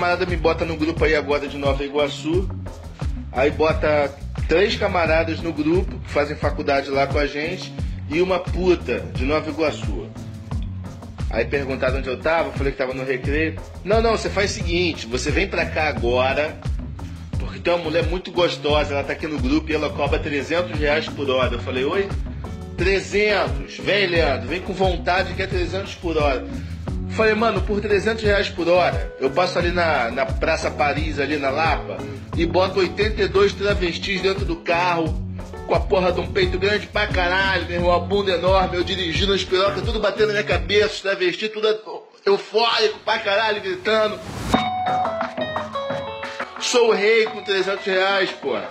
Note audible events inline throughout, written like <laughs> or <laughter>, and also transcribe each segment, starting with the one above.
camarada me bota no grupo aí agora de Nova Iguaçu. Aí bota três camaradas no grupo que fazem faculdade lá com a gente e uma puta de Nova Iguaçu. Aí perguntaram onde eu tava, falei que tava no recreio. Não, não, você faz o seguinte, você vem pra cá agora, porque tem uma mulher muito gostosa, ela tá aqui no grupo e ela cobra 300 reais por hora. Eu falei, oi? 300, vem Leandro, vem com vontade que é 300 por hora. Falei, mano, por 300 reais por hora, eu passo ali na, na Praça Paris, ali na Lapa, e boto 82 travestis dentro do carro, com a porra de um peito grande pra caralho, meu irmão, uma bunda enorme, eu dirigindo as pirocas, tudo batendo na minha cabeça, os travestis, tudo eufórico pra caralho, gritando. Sou rei com 300 reais, porra.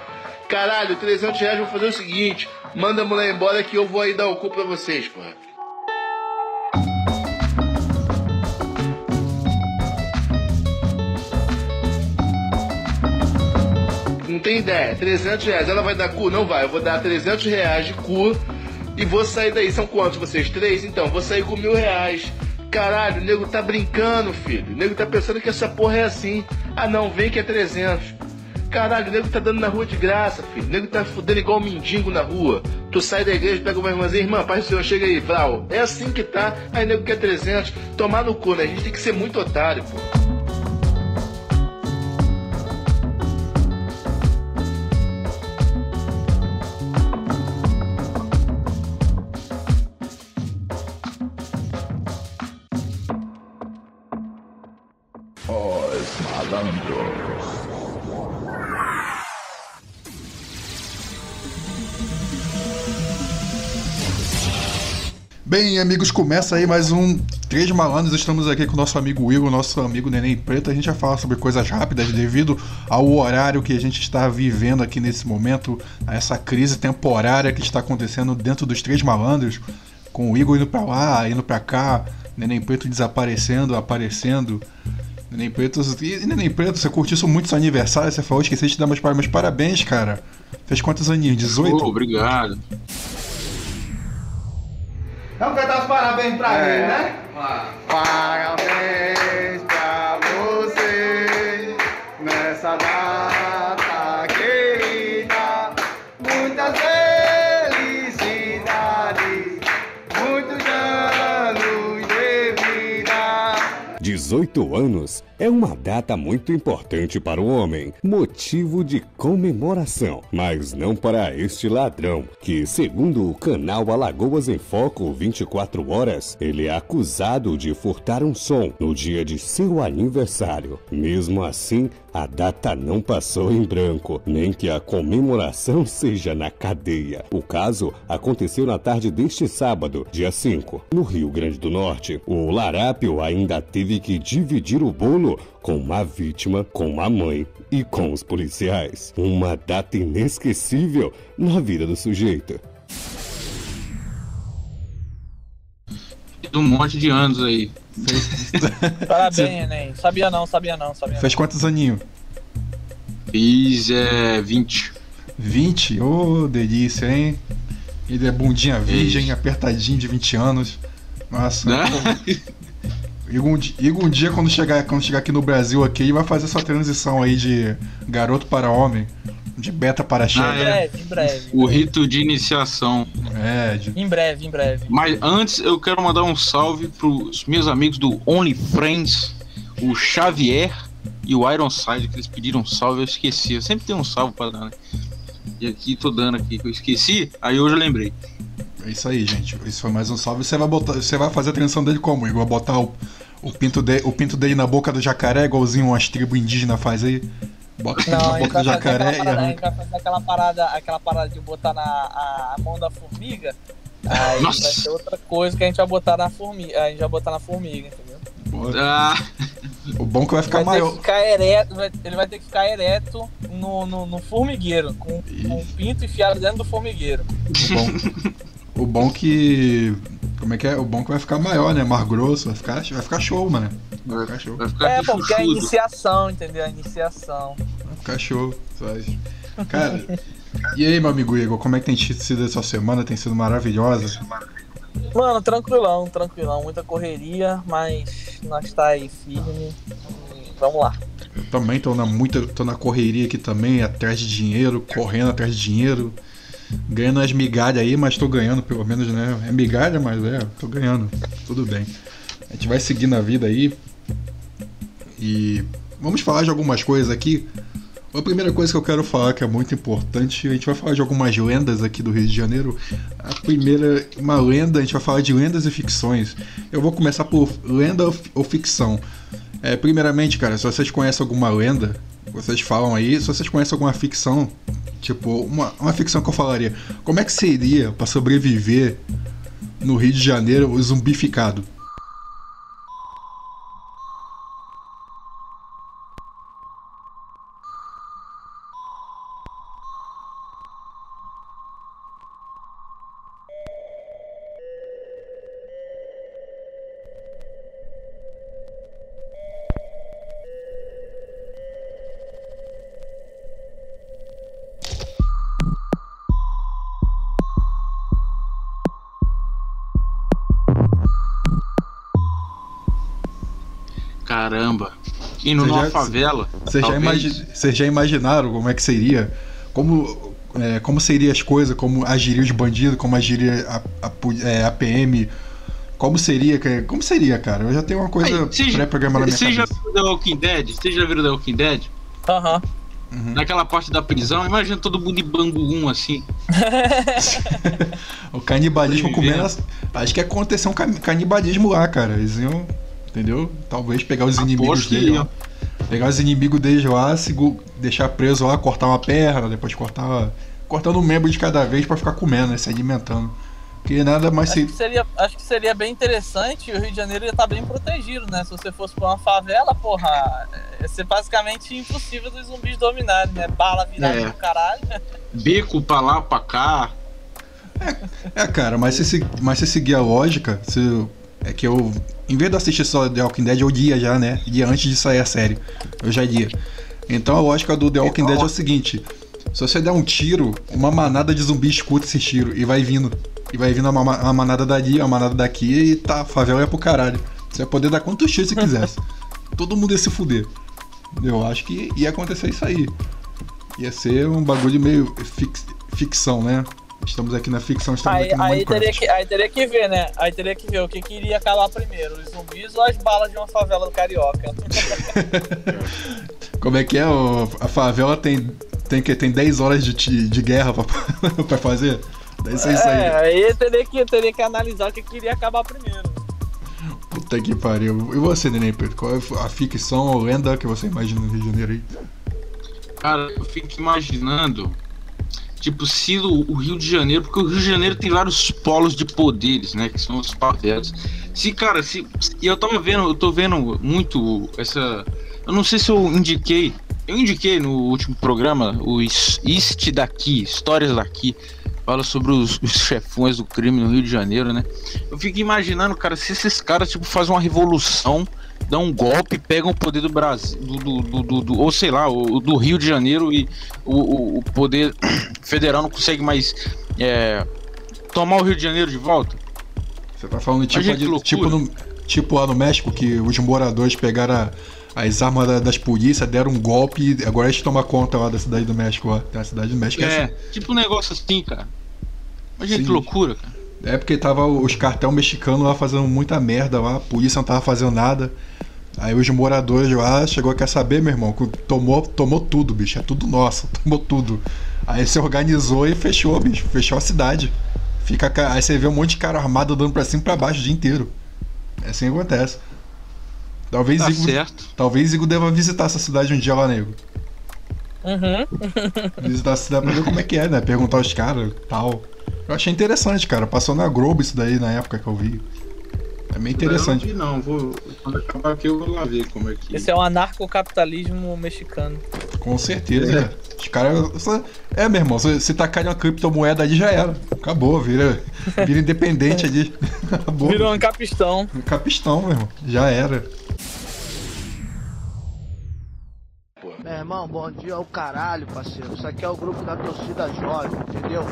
Caralho, 300 reais, vou fazer o seguinte, manda a mulher embora que eu vou aí dar o cu pra vocês, porra. Não tem ideia. 300 reais. Ela vai dar cu? Não vai. Eu vou dar 300 reais de cu e vou sair daí. São quantos vocês? Três? Então, vou sair com mil reais. Caralho, o nego tá brincando, filho. O nego tá pensando que essa porra é assim. Ah, não, vem que é 300. Caralho, o nego tá dando na rua de graça, filho. O nego tá fudendo igual um mendigo na rua. Tu sai da igreja, pega uma irmãzinha, irmã, paz do Senhor, chega aí, Vral. É assim que tá. Aí o nego quer 300. Tomar no cu, né? A gente tem que ser muito otário, pô. Bem, amigos, começa aí mais um Três Malandros. Estamos aqui com o nosso amigo Igor, nosso amigo Neném Preto. A gente vai falar sobre coisas rápidas devido ao horário que a gente está vivendo aqui nesse momento, a essa crise temporária que está acontecendo dentro dos Três Malandros, com o Igor indo para lá, indo para cá, Neném Preto desaparecendo, aparecendo. Neném Preto, e Neném Preto, você curtiu muito seu aniversário, você falou, esqueci de te dar meus parabéns, cara. Fez quantos aninhos? 18? Oh, obrigado. Vamos cantar os parabéns pra é. ele, né? Parabéns 18 anos é uma data muito importante para o homem, motivo de comemoração, mas não para este ladrão, que, segundo o canal Alagoas em Foco 24 Horas, ele é acusado de furtar um som no dia de seu aniversário. Mesmo assim, a data não passou em branco, nem que a comemoração seja na cadeia. O caso aconteceu na tarde deste sábado, dia 5, no Rio Grande do Norte. O larápio ainda teve que dividir o bolo com a vítima, com a mãe e com os policiais. Uma data inesquecível na vida do sujeito. Um monte de anos aí. <laughs> Parabéns, Enem. Sabia não, sabia não, sabia Fez quantos aninhos? Fiz é, 20. 20? Ô, oh, delícia, hein? Ele é bundinha virgem, apertadinho de 20 anos. Nossa. <laughs> Igor, um, um dia, quando chegar, quando chegar aqui no Brasil, aqui, ele vai fazer essa transição aí de garoto para homem, de beta para chefe. Ah, é. Em breve, em breve. O rito de iniciação. É, de... Em breve, em breve. Mas antes, eu quero mandar um salve pros meus amigos do Only Friends, o Xavier e o Ironside, que eles pediram um salve, eu esqueci. Eu sempre tenho um salve para dar, né? E aqui tô dando aqui, que eu esqueci, aí hoje eu lembrei. É isso aí, gente. Isso foi mais um salve. Você vai botar, você vai fazer a transição dele como? Igor? Botar o, o, pinto de, o pinto dele na boca do jacaré, igualzinho umas tribos indígenas faz aí? Bota Não, na boca do jacaré e arranca. A gente vai fazer aquela parada, aquela parada de botar na a, a mão da formiga. Aí Nossa. vai ser outra coisa que a gente vai botar na formiga. A gente vai botar na formiga, entendeu? Ah. O bom é que vai ficar vai maior. Ficar ereto, ele vai ter que ficar ereto no, no, no formigueiro, com, com o pinto enfiado dentro do formigueiro. O bom, o bom que. Como é que é? O bom que vai ficar maior, né? Mais grosso, vai ficar, vai ficar show, mano. Vai ficar show. Vai ficar é, porque é a iniciação, entendeu? A iniciação. Vai ficar show. Sabe? Cara, e aí, meu amigo Igor, como é que tem sido essa semana? Tem sido maravilhosa? Mano, tranquilão, tranquilão. Muita correria, mas nós tá aí firme. vamos lá. Eu também tô na muita, tô na correria aqui também, atrás de dinheiro, correndo atrás de dinheiro, ganhando as migalhas aí, mas tô ganhando pelo menos, né? É migalha, mas é, tô ganhando. Tudo bem. A gente vai seguir na vida aí. E vamos falar de algumas coisas aqui. A primeira coisa que eu quero falar que é muito importante, a gente vai falar de algumas lendas aqui do Rio de Janeiro. A primeira, uma lenda, a gente vai falar de lendas e ficções. Eu vou começar por lenda ou ficção. É, primeiramente, cara, se vocês conhecem alguma lenda, vocês falam aí, se vocês conhecem alguma ficção, tipo, uma, uma ficção que eu falaria, como é que seria para sobreviver no Rio de Janeiro zumbificado? Indo numa já, favela. Vocês já, imagi já imaginaram como é que seria? Como, é, como seriam as coisas? Como agiria os bandidos? Como agiria a, a, é, a PM? Como seria, como seria, cara? Eu já tenho uma coisa pré-programada na minha cabeça. Você já viu The Walking Dead? Você já viu The Walking Dead? Aham. Uhum. Naquela parte da prisão, imagina todo mundo de bangu um assim. <laughs> o canibalismo comendo. Acho que aconteceu um canibalismo lá, cara. Eles iam entendeu? Talvez pegar os Aposto inimigos dele, ó, pegar os inimigos dele lá, deixar preso lá, cortar uma perna, depois cortar, cortando um membro de cada vez para ficar comendo, né, se alimentando. Porque nada mais acho, se... que seria, acho que seria bem interessante o Rio de Janeiro ia estar tá bem protegido, né? Se você fosse pra uma favela, porra, ia ser basicamente impossível dos zumbis dominarem, né? Bala virada é. no caralho. Bico pra lá, pra cá. É, é cara, mas se, mas se seguir a lógica, se, é que eu em vez de assistir só The Walking Dead, eu dia já, né? Dia antes de sair a série. Eu já dia. Então a lógica do The Walking Dead é o seguinte: se você der um tiro, uma manada de zumbi escuta esse tiro e vai vindo. E vai vindo uma, uma manada dali, uma manada daqui e tá, a favela é pro caralho. Você vai poder dar quantos tiros você quisesse. <laughs> Todo mundo ia se fuder. Eu acho que ia acontecer isso aí. Ia ser um bagulho meio fix, ficção, né? Estamos aqui na ficção, estamos aí, aqui no aí teria que Aí teria que ver, né? Aí teria que ver o que, que iria acabar primeiro, os zumbis ou as balas de uma favela do Carioca. <laughs> Como é que é? a favela tem, tem, que, tem 10 horas de, de guerra pra, <laughs> pra fazer? Deve ser isso aí. É, aí teria que, teria que analisar o que, que iria acabar primeiro. Puta que pariu. E você, Neném Pedro? Qual é a ficção ou lenda que você imagina no Rio de Janeiro aí? Cara, eu fico imaginando Tipo, se o, Rio de Janeiro, porque o Rio de Janeiro tem vários polos de poderes, né? Que são os favelas. Se, cara, se. E eu tava vendo, eu tô vendo muito essa. Eu não sei se eu indiquei. Eu indiquei no último programa o East daqui, Histórias daqui. Fala sobre os, os chefões do crime no Rio de Janeiro, né? Eu fico imaginando, cara, se esses caras, tipo, fazem uma revolução dão um golpe, pegam o poder do Brasil, do, do, do, do ou sei lá, o, do Rio de Janeiro e o, o poder <clears throat> federal não consegue mais é, tomar o Rio de Janeiro de volta. Você tá falando tipo, de, tipo, no, tipo lá no México, que os moradores pegaram a, as armas da, das polícias, deram um golpe e agora a gente toma conta lá da cidade do México. Lá. A cidade do México é, é assim. tipo um negócio assim, cara. Imagina Sim. que loucura, cara. É porque tava os cartel mexicanos lá fazendo muita merda lá, a polícia não tava fazendo nada. Aí os moradores lá chegou a quer saber, meu irmão, tomou, tomou tudo, bicho, é tudo nosso, <laughs> tomou tudo. Aí se organizou e fechou, bicho, fechou a cidade. Fica, aí você vê um monte de cara armado dando pra cima e pra baixo o dia inteiro. É assim que acontece. Talvez tá Igor, certo. Talvez Igor deva visitar essa cidade um dia lá, nego. Uhum. <laughs> visitar a cidade pra ver como é que é, né? Perguntar aos caras tal. Eu achei interessante, cara. Passou na Globo isso daí na época que eu vi. É meio interessante. Eu não, vi, não. Vou, quando acabar aqui eu vou lá ver como é que. Esse é o anarcocapitalismo mexicano. Com certeza. É. Os caras. É, meu irmão, se, se tacar uma criptomoeda ali já era. Acabou, vira, vira independente ali. <laughs> Acabou. Virou um capistão. Um capistão, meu irmão. Já era. irmão, bom dia ao caralho, parceiro. Isso aqui é o grupo da torcida jovem, entendeu?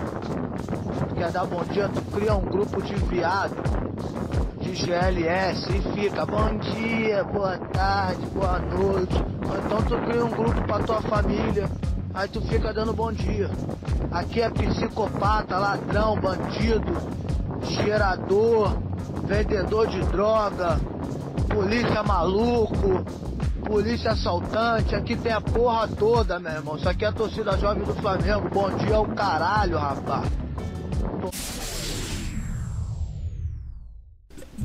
Tu quer dar bom dia, tu cria um grupo de viado, de GLS e fica bom dia, boa tarde, boa noite. Então tu cria um grupo pra tua família, aí tu fica dando bom dia. Aqui é psicopata, ladrão, bandido, gerador, vendedor de droga, polícia maluco, polícia assaltante, aqui tem a porra toda, meu irmão. Isso aqui é a torcida jovem do Flamengo. Bom dia ao caralho, rapaz.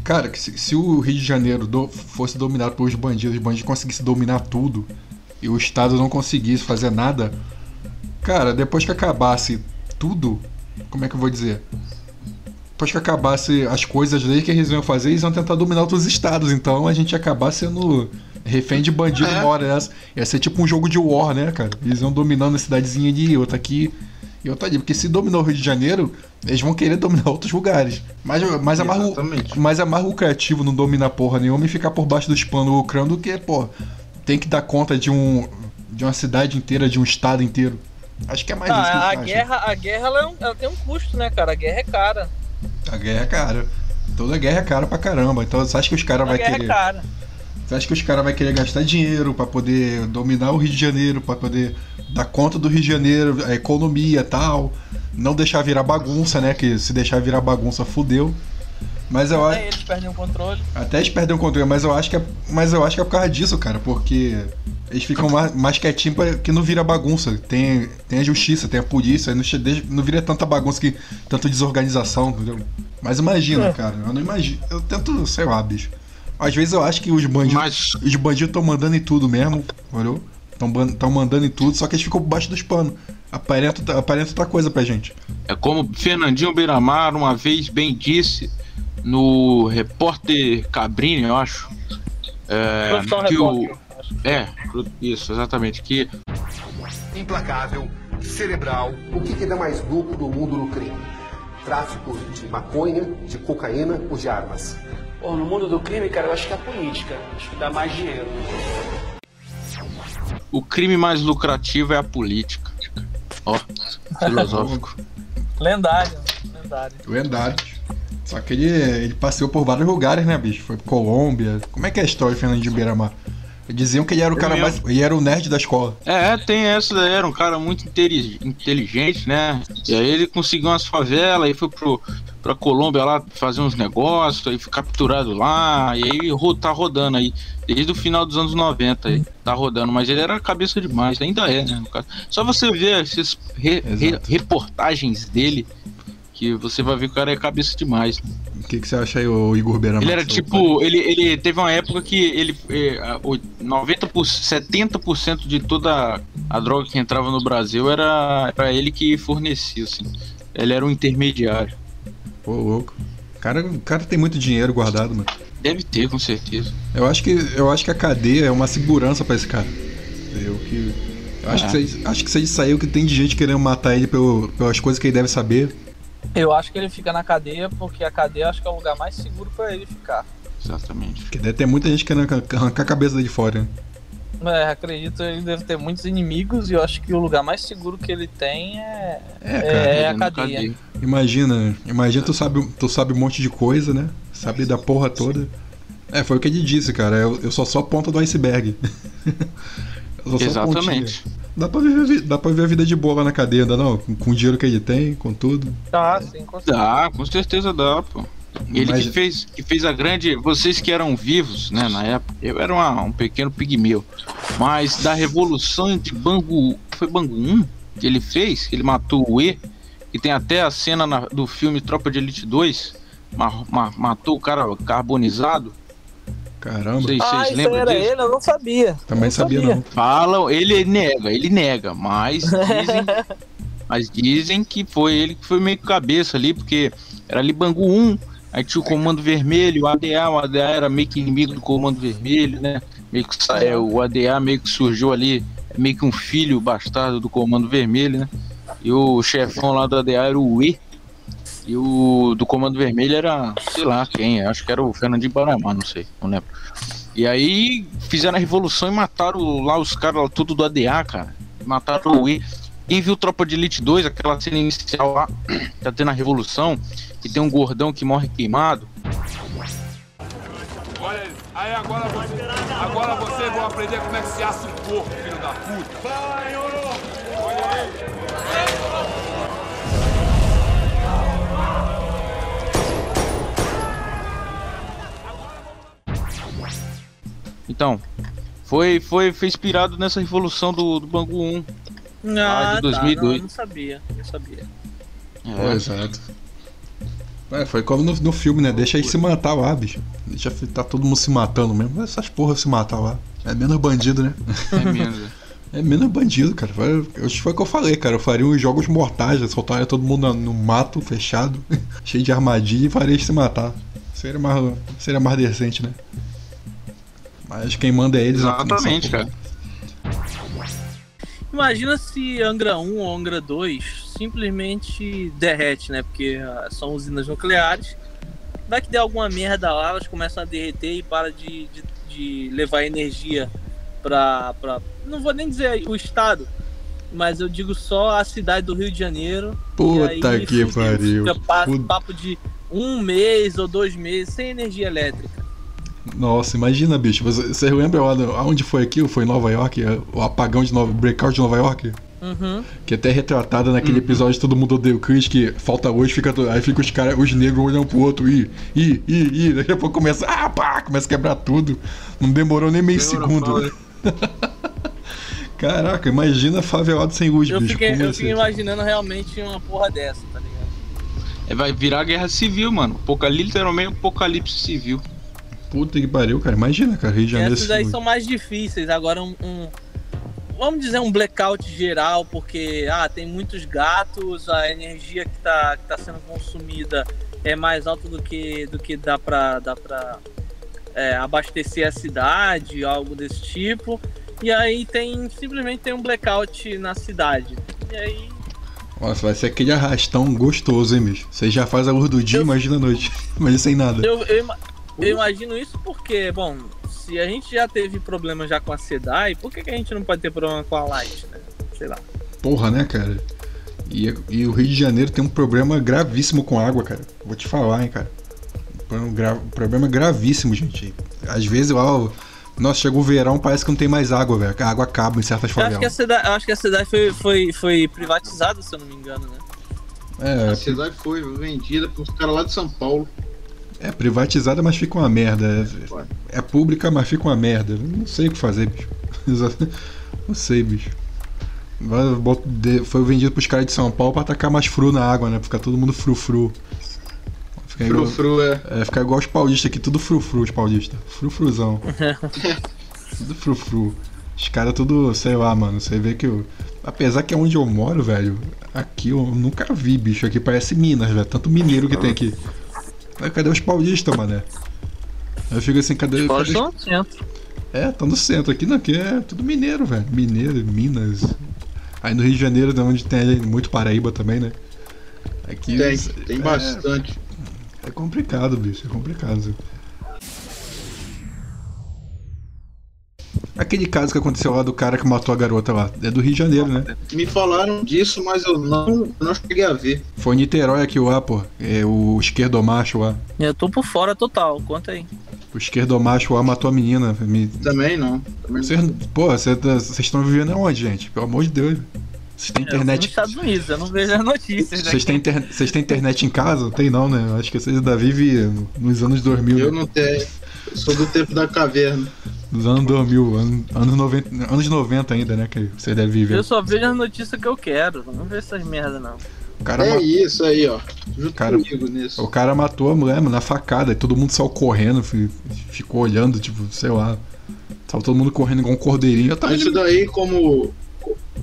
Cara, que se, se o Rio de Janeiro do, fosse dominado pelos bandidos, os bandidos conseguissem dominar tudo e o Estado não conseguisse fazer nada, cara, depois que acabasse tudo, como é que eu vou dizer? Depois que acabasse as coisas daí que eles iam fazer, eles iam tentar dominar outros estados. Então a gente ia acabar sendo refém de bandido É. uma hora dessa. Ia ser tipo um jogo de war, né, cara? Eles iam dominando a cidadezinha de outra aqui e outra ali. Porque se dominou o Rio de Janeiro, eles vão querer dominar outros lugares. Mas, mas, é, mais, mas é mais lucrativo não dominar porra nenhuma e ficar por baixo dos panos lucrando do que, pô, tem que dar conta de um. de uma cidade inteira, de um estado inteiro. Acho que é mais isso que Ah, a acham. guerra, a guerra ela, é um- ela tem um custo, né, cara? A guerra é cara. A guerra é cara. Toda guerra é cara pra caramba. Então você acha que os caras A vão guerra querer. é cara. Você acha que os caras vão querer gastar dinheiro pra poder dominar o Rio de Janeiro, pra poder dar conta do Rio de Janeiro, a economia e tal. Não deixar virar bagunça, né? Que se deixar virar bagunça, fudeu. Mas eu acho. Até eles perdem o controle. Até eles perdem o controle, mas eu acho que é, mas eu acho que é por causa disso, cara, porque eles ficam mais, mais quietinhos pra que não vira bagunça. Tem, tem a justiça, tem a polícia, não, não vira tanta bagunça que tanta desorganização, entendeu? Mas imagina, É. cara, eu não imagino. Eu tento, sei lá, bicho. Às vezes eu acho que os bandidos, Mas os bandidos estão mandando em tudo mesmo, entendeu? Estão mandando em tudo, só que eles ficam por baixo dos panos. Aparenta, aparenta outra coisa pra gente. é como Fernandinho Beiramar uma vez bem disse no repórter Cabrini, eu acho. É, que o, é, isso, exatamente. Que implacável, cerebral. O que, que dá mais lucro do mundo no crime? Tráfico de maconha, de cocaína ou de armas? Pô, no mundo do crime, cara, eu acho que é a política. Acho que dá mais dinheiro. O crime mais lucrativo é a política. Ó, filosófico. Lendário, lendário. Lendário. Só que ele, ele passeou por vários lugares, né, bicho? Foi pra Colômbia. Como é que é a história de Fernandinho Beiramar? Diziam que ele era o cara mais. Ele era o nerd da escola. É, tem essa daí, era um cara muito inteligente, né? E aí ele conseguiu umas favelas, aí foi pro, pra Colômbia lá fazer uns negócios, aí foi capturado lá, e aí ro- tá rodando aí, desde o final dos anos 90 aí, tá rodando, mas ele era cabeça demais, ainda é, né? Só você ver essas re- re- reportagens dele, que você vai ver que o cara é cabeça demais. O que, que você acha aí, o Igor Beiramar? Ele era tipo, ele, ele teve uma época que ele eh, a- o 90%, 70% de toda a droga que entrava no Brasil era, era ele que fornecia, assim. Ele era um intermediário. Pô, louco. O cara, o cara tem muito dinheiro guardado, mano. Deve ter, com certeza. Eu acho que, eu acho que a cadeia é uma segurança pra esse cara. Eu que. Acho, Ah. que se, acho que se ele sair, o que tem de gente querendo matar ele pelo, pelas coisas que ele deve saber. Eu acho que ele fica na cadeia porque a cadeia acho que é o lugar mais seguro pra ele ficar. Exatamente. Porque deve ter muita gente querendo arrancar a cabeça dele fora. É, acredito que ele deve ter muitos inimigos e eu acho que o lugar mais seguro que ele tem é, É, cara. é, a na cadeia. Imagina, imagina tu sabe, tu sabe um monte de coisa, né? Sabe da porra toda. É, foi o que ele disse, cara. Eu, eu só sou a ponta do iceberg. <laughs> Exatamente. Dá pra, viver, dá pra viver a vida de boa lá na cadeia, ainda não? Com, com o dinheiro que ele tem, com tudo. Ah, sim, com certeza. Dá, com certeza dá, pô. Ele Mas- que fez, que fez a grande. Vocês que eram vivos, né, na época, eu era uma- um pequeno pigmeu. Mas da revolução de Bangu. Foi Bangu 1 que ele fez, que ele matou o E, que tem até a cena na- do filme Tropa de Elite 2. ma- ma- matou o cara carbonizado. Caramba. Não se Ah, vocês isso lembram era disso. ele, eu não sabia. Também Eu sabia, não. Falam, ele nega, ele nega, mas <laughs> dizem, mas dizem que foi ele que foi meio que cabeça ali, porque era ali Bangu 1, aí tinha o Comando Vermelho, o ADA, o ADA era meio que inimigo do Comando Vermelho, né? Meio que é, o ADA meio que surgiu ali, meio que um filho bastardo do Comando Vermelho, né? E o chefão lá do ADA era o E. E o do Comando Vermelho era, sei lá quem, acho que era o Fernandinho Baramar, não sei, não lembro. E aí fizeram a revolução e mataram lá os caras tudo do ADA, cara. Mataram o I. Quem viu Tropa de Elite 2, aquela cena inicial lá, <clears throat> tá tendo a revolução, que tem um gordão que morre queimado. Olha aí, aí agora você, agora vocês vão aprender como é que se assa um porco, filho da puta. Vai, Então, foi, foi, foi inspirado nessa revolução do, do Bangu 1. Ah, de 2002. Tá, não, não sabia, não sabia. Pô, exato. É, foi como no, no filme, né? Deixa aí se matar lá, bicho. Deixa tá todo mundo se matando mesmo. Essas porras se matar lá. É menos bandido, né? É menos. <laughs> É menos bandido, cara. Foi, eu- foi o que eu falei, cara. Eu faria uns jogos mortais, eu soltaria todo mundo no, no mato fechado, <laughs> cheio de armadilha e faria eles se matar. Seria mais, seria mais decente, né? Mas quem manda é eles. Exatamente, nessa cara. Imagina se Angra 1 ou Angra 2 simplesmente derrete, né? Porque ah, são usinas nucleares. Vai que der alguma merda lá, elas começam a derreter e para de, de, de levar energia pra, pra. Não vou nem dizer o estado, mas eu digo só a cidade do Rio de Janeiro. Puta e aí, que pariu. Fica papo de um mês ou dois meses sem energia elétrica. Nossa, imagina, bicho. Você, você lembra aonde foi aquilo? Foi em Nova York? é, O apagão de Nova o breakout de Nova York? Uhum. Que até é retratada naquele episódio de Todo Mundo Odeia o Chris, que falta luz, fica, aí fica os caras, os negros olhando pro outro, ih, ih, ih, ih, daqui a pouco começa, ah, pá, começa a quebrar tudo. Não demorou nem meio segundo. <laughs> Caraca, imagina favelado sem luz, Eu bicho. fiquei, eu fiquei imaginando realmente uma porra dessa, tá ligado? É, vai virar guerra civil, mano. Apocalipse, literalmente apocalipse civil. Puta que pariu, cara. Imagina, cara, Rio de Janeiro. Essas aí são mais difíceis. Agora um, um- Vamos dizer um blackout geral, porque ah, tem muitos gatos, a energia que tá, que tá sendo consumida é mais alta do que, do que dá pra, dá pra é, abastecer a cidade, algo desse tipo. E aí tem. Simplesmente tem um blackout na cidade. E aí. Nossa, vai ser aquele arrastão gostoso, hein, bicho. Você já faz a luz do dia, imagina a noite. <laughs> Imagina sem nada. Eu, eu, eu imagino isso porque, bom, se a gente já teve problema já com a SEDAI, por que, que a gente não pode ter problema com a Light, né? Sei lá. Porra, né, cara? E, e o Rio de Janeiro tem um problema gravíssimo com água, cara. Vou te falar, hein, cara. Um gra- problema gravíssimo, gente. Às vezes ó, nossa, chega o verão, parece que não tem mais água, velho. A água acaba em certas Eu acho que a favelas. SEDAI, eu acho que a SEDAI foi, foi, foi privatizada, se eu não me engano, né? É, A cidade foi vendida pros caras lá de São Paulo. É privatizada, mas fica uma merda. É, é pública, mas fica uma merda. Não sei o que fazer, bicho. <laughs> Não sei, bicho. Foi vendido pros caras de São Paulo pra tacar mais fru na água, né? Ficar todo mundo frufru. Fica igual, Frufru, é. é, ficar igual os paulistas aqui, tudo frufru, os paulistas. Frufruzão. <laughs> tudo frufru. Os caras tudo, sei lá, mano. Você vê que eu. Apesar que é onde eu moro, velho, aqui eu nunca vi, bicho. Aqui parece Minas, velho. Tanto mineiro que tem aqui. Cadê os paulistas, mané? Eu fico assim, cadê, Pode cadê estar os... no centro. É, tá no centro. Aqui não, aqui é tudo mineiro, velho. Mineiro, Minas. Aí no Rio de Janeiro, da onde tem muito Paraíba também, né? Aqui, Tem, é- tem bastante. É complicado, bicho, é complicado. Aquele caso que aconteceu lá do cara que matou a garota lá, é do Rio de Janeiro, né? Me falaram disso, mas eu não, não cheguei a ver. Foi Niterói aqui lá, pô. É o esquerdomacho lá. Eu tô por fora total, conta aí. O esquerdomacho lá matou a menina. Me... Também não. Também Vocês, pô, vocês tá- vocês estão vivendo aonde, gente? Pelo amor de Deus. Vocês têm Eu fui nos internet. Estados Unidos, eu não vejo as notícias. Vocês daqui. têm, inter... vocês têm internet em casa? Tem não, né? Eu Acho que vocês ainda vivem nos anos 2000. Eu né? não tenho. Eu sou do tempo da caverna. Nos anos 2000, anos, anos 90, anos 90 ainda, né? Que você deve viver. Eu só vejo as notícias que eu quero. Não vejo essas merda, não. O cara, é isso aí, ó. Junto Cara, comigo nisso. o cara matou a mulher mano, na facada e todo mundo saiu correndo, fi- ficou olhando, tipo, sei lá. Tava todo mundo correndo igual um cordeirinho. Eu tava Isso daí, como,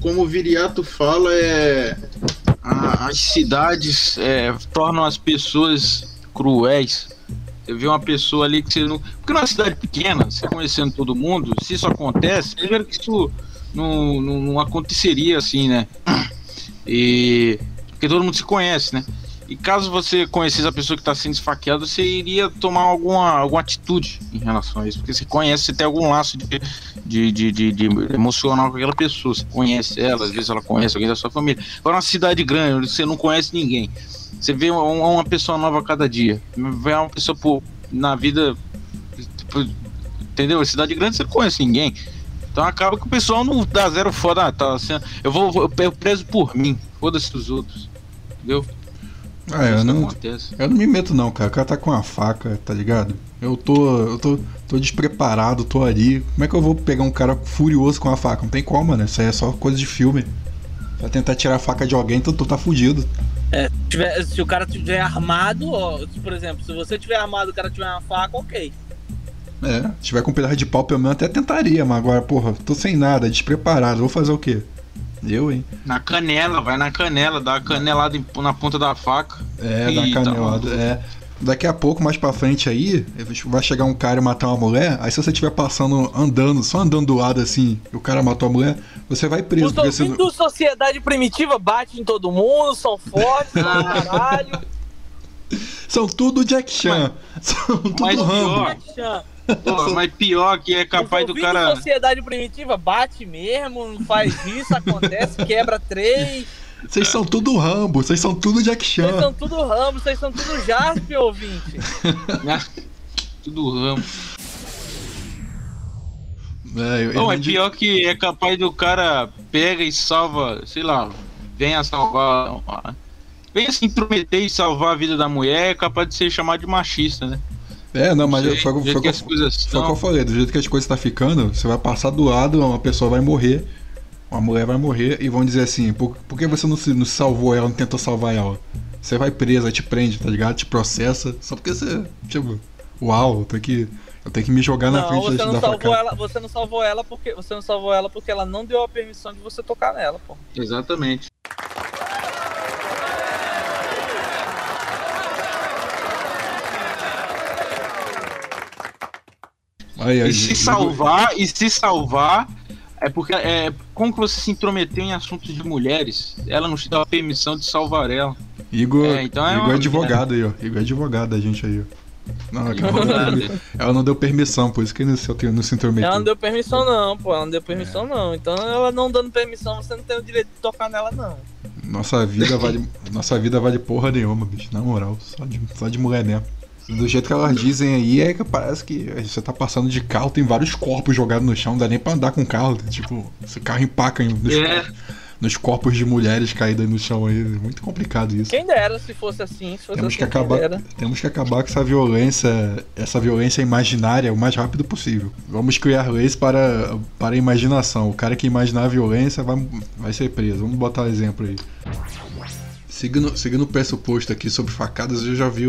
como o Viriato fala, é. a- as cidades é, tornam as pessoas cruéis. Você vê uma pessoa ali que você não. Porque numa cidade pequena, você conhecendo todo mundo, se isso acontece, primeiro que isso não, não, não aconteceria assim, né? E. Porque todo mundo se conhece, né? E caso você conhecesse a pessoa que está sendo esfaqueada, você iria tomar alguma, alguma atitude em relação a isso. Porque você conhece, você tem algum laço de, de, de, de, emocional com aquela pessoa. Você conhece ela, às vezes ela conhece alguém da sua família. Agora, uma cidade grande, você não conhece ninguém. Você vê uma, pessoa nova a cada dia. Vê uma pessoa pô, na vida. Tipo, entendeu? Cidade grande você não conhece ninguém. Então acaba que o pessoal não dá zero foda. Ah, tá, assim, eu vou eu preso por mim. Foda-se os outros. Entendeu? É, eu não, eu não me meto não, cara. O cara tá com uma faca, tá ligado? Eu tô, eu tô, tô despreparado, tô ali. Como é que eu vou pegar um cara furioso com a faca? Não tem como, né? Isso aí é só coisa de filme. Pra tentar tirar a faca de alguém, então tu tá fudido. É, se, tiver, se o cara tiver armado, ó, por exemplo, se você tiver armado e o cara tiver uma faca, ok. É, se tiver com um pedaço de pau, pelo menos até tentaria, mas agora, porra, tô sem nada, despreparado, vou fazer o quê? Eu, hein? Na canela, vai na canela, dá uma canelada na ponta da faca. É, dá canelada, é. Daqui a pouco, mais pra frente aí, vai chegar um cara e matar uma mulher. Aí se você estiver passando, andando, só andando do lado assim, e o cara matou a mulher, você vai preso. Os você... sociedade primitiva bate em todo mundo, são fortes, <laughs> caralho. São tudo Jack Chan. Mas, são tudo Rambo. Jack Chan. Pô, mas pior que é capaz do cara. sociedade primitiva bate mesmo, faz isso, acontece, quebra três. Vocês são tudo Rambo, vocês são tudo Jack Chan. Vocês são tudo Rambo, vocês são tudo Jasp, ouvinte. tudo Rambo. É, eu, Não, é pior que é capaz do cara pega e salva, sei lá, venha salvar. Venha se intrometer e salvar a vida da mulher, é capaz de ser chamado de machista, né? É, não, mas foi, foi, foi, que foi, foi o que eu falei, do jeito que as coisas estão tá ficando, você vai passar do lado, uma pessoa vai morrer, uma mulher vai morrer, e vão dizer assim, por, por que você não, se, não salvou ela, não tentou salvar ela? Você vai presa, te prende, tá ligado? Te processa, só porque você, tipo, uau, eu tenho que, eu tenho que me jogar não, na frente você da, não da salvou ela, Você não salvou ela porque você não salvou ela porque ela não deu a permissão de você tocar nela, pô. Exatamente. Aí, aí, e se salvar, e se salvar, é porque é, como que você se intrometeu em assuntos de mulheres? Ela não te dá permissão de salvar ela. Igor, é, então é Igor é advogado aí, ó. Igor é advogado da gente aí, ó. Não, ela não deu permissão, por isso que não se, não se intrometeu. Ela não deu permissão não, pô. Ela não deu permissão é. não. Então ela não dando permissão, você não tem o direito de tocar nela, não. Nossa vida vale, nossa vida vale porra nenhuma, bicho. Na moral, só de, só de mulher mesmo. Do jeito que elas dizem aí, é que parece que você tá passando de carro, tem vários corpos jogados no chão, não dá nem pra andar com o carro. Tipo, esse carro empaca nos, é. corpos, nos corpos de mulheres caídas no chão aí. É muito complicado isso. Quem dera se fosse assim, se fosse temos assim, que acabar, Temos que acabar com essa violência, essa violência imaginária o mais rápido possível. Vamos criar leis para, para a imaginação. O cara que imaginar a violência vai, vai ser preso. Vamos botar um exemplo aí. Seguindo, seguindo o pressuposto aqui sobre facadas, eu já vi,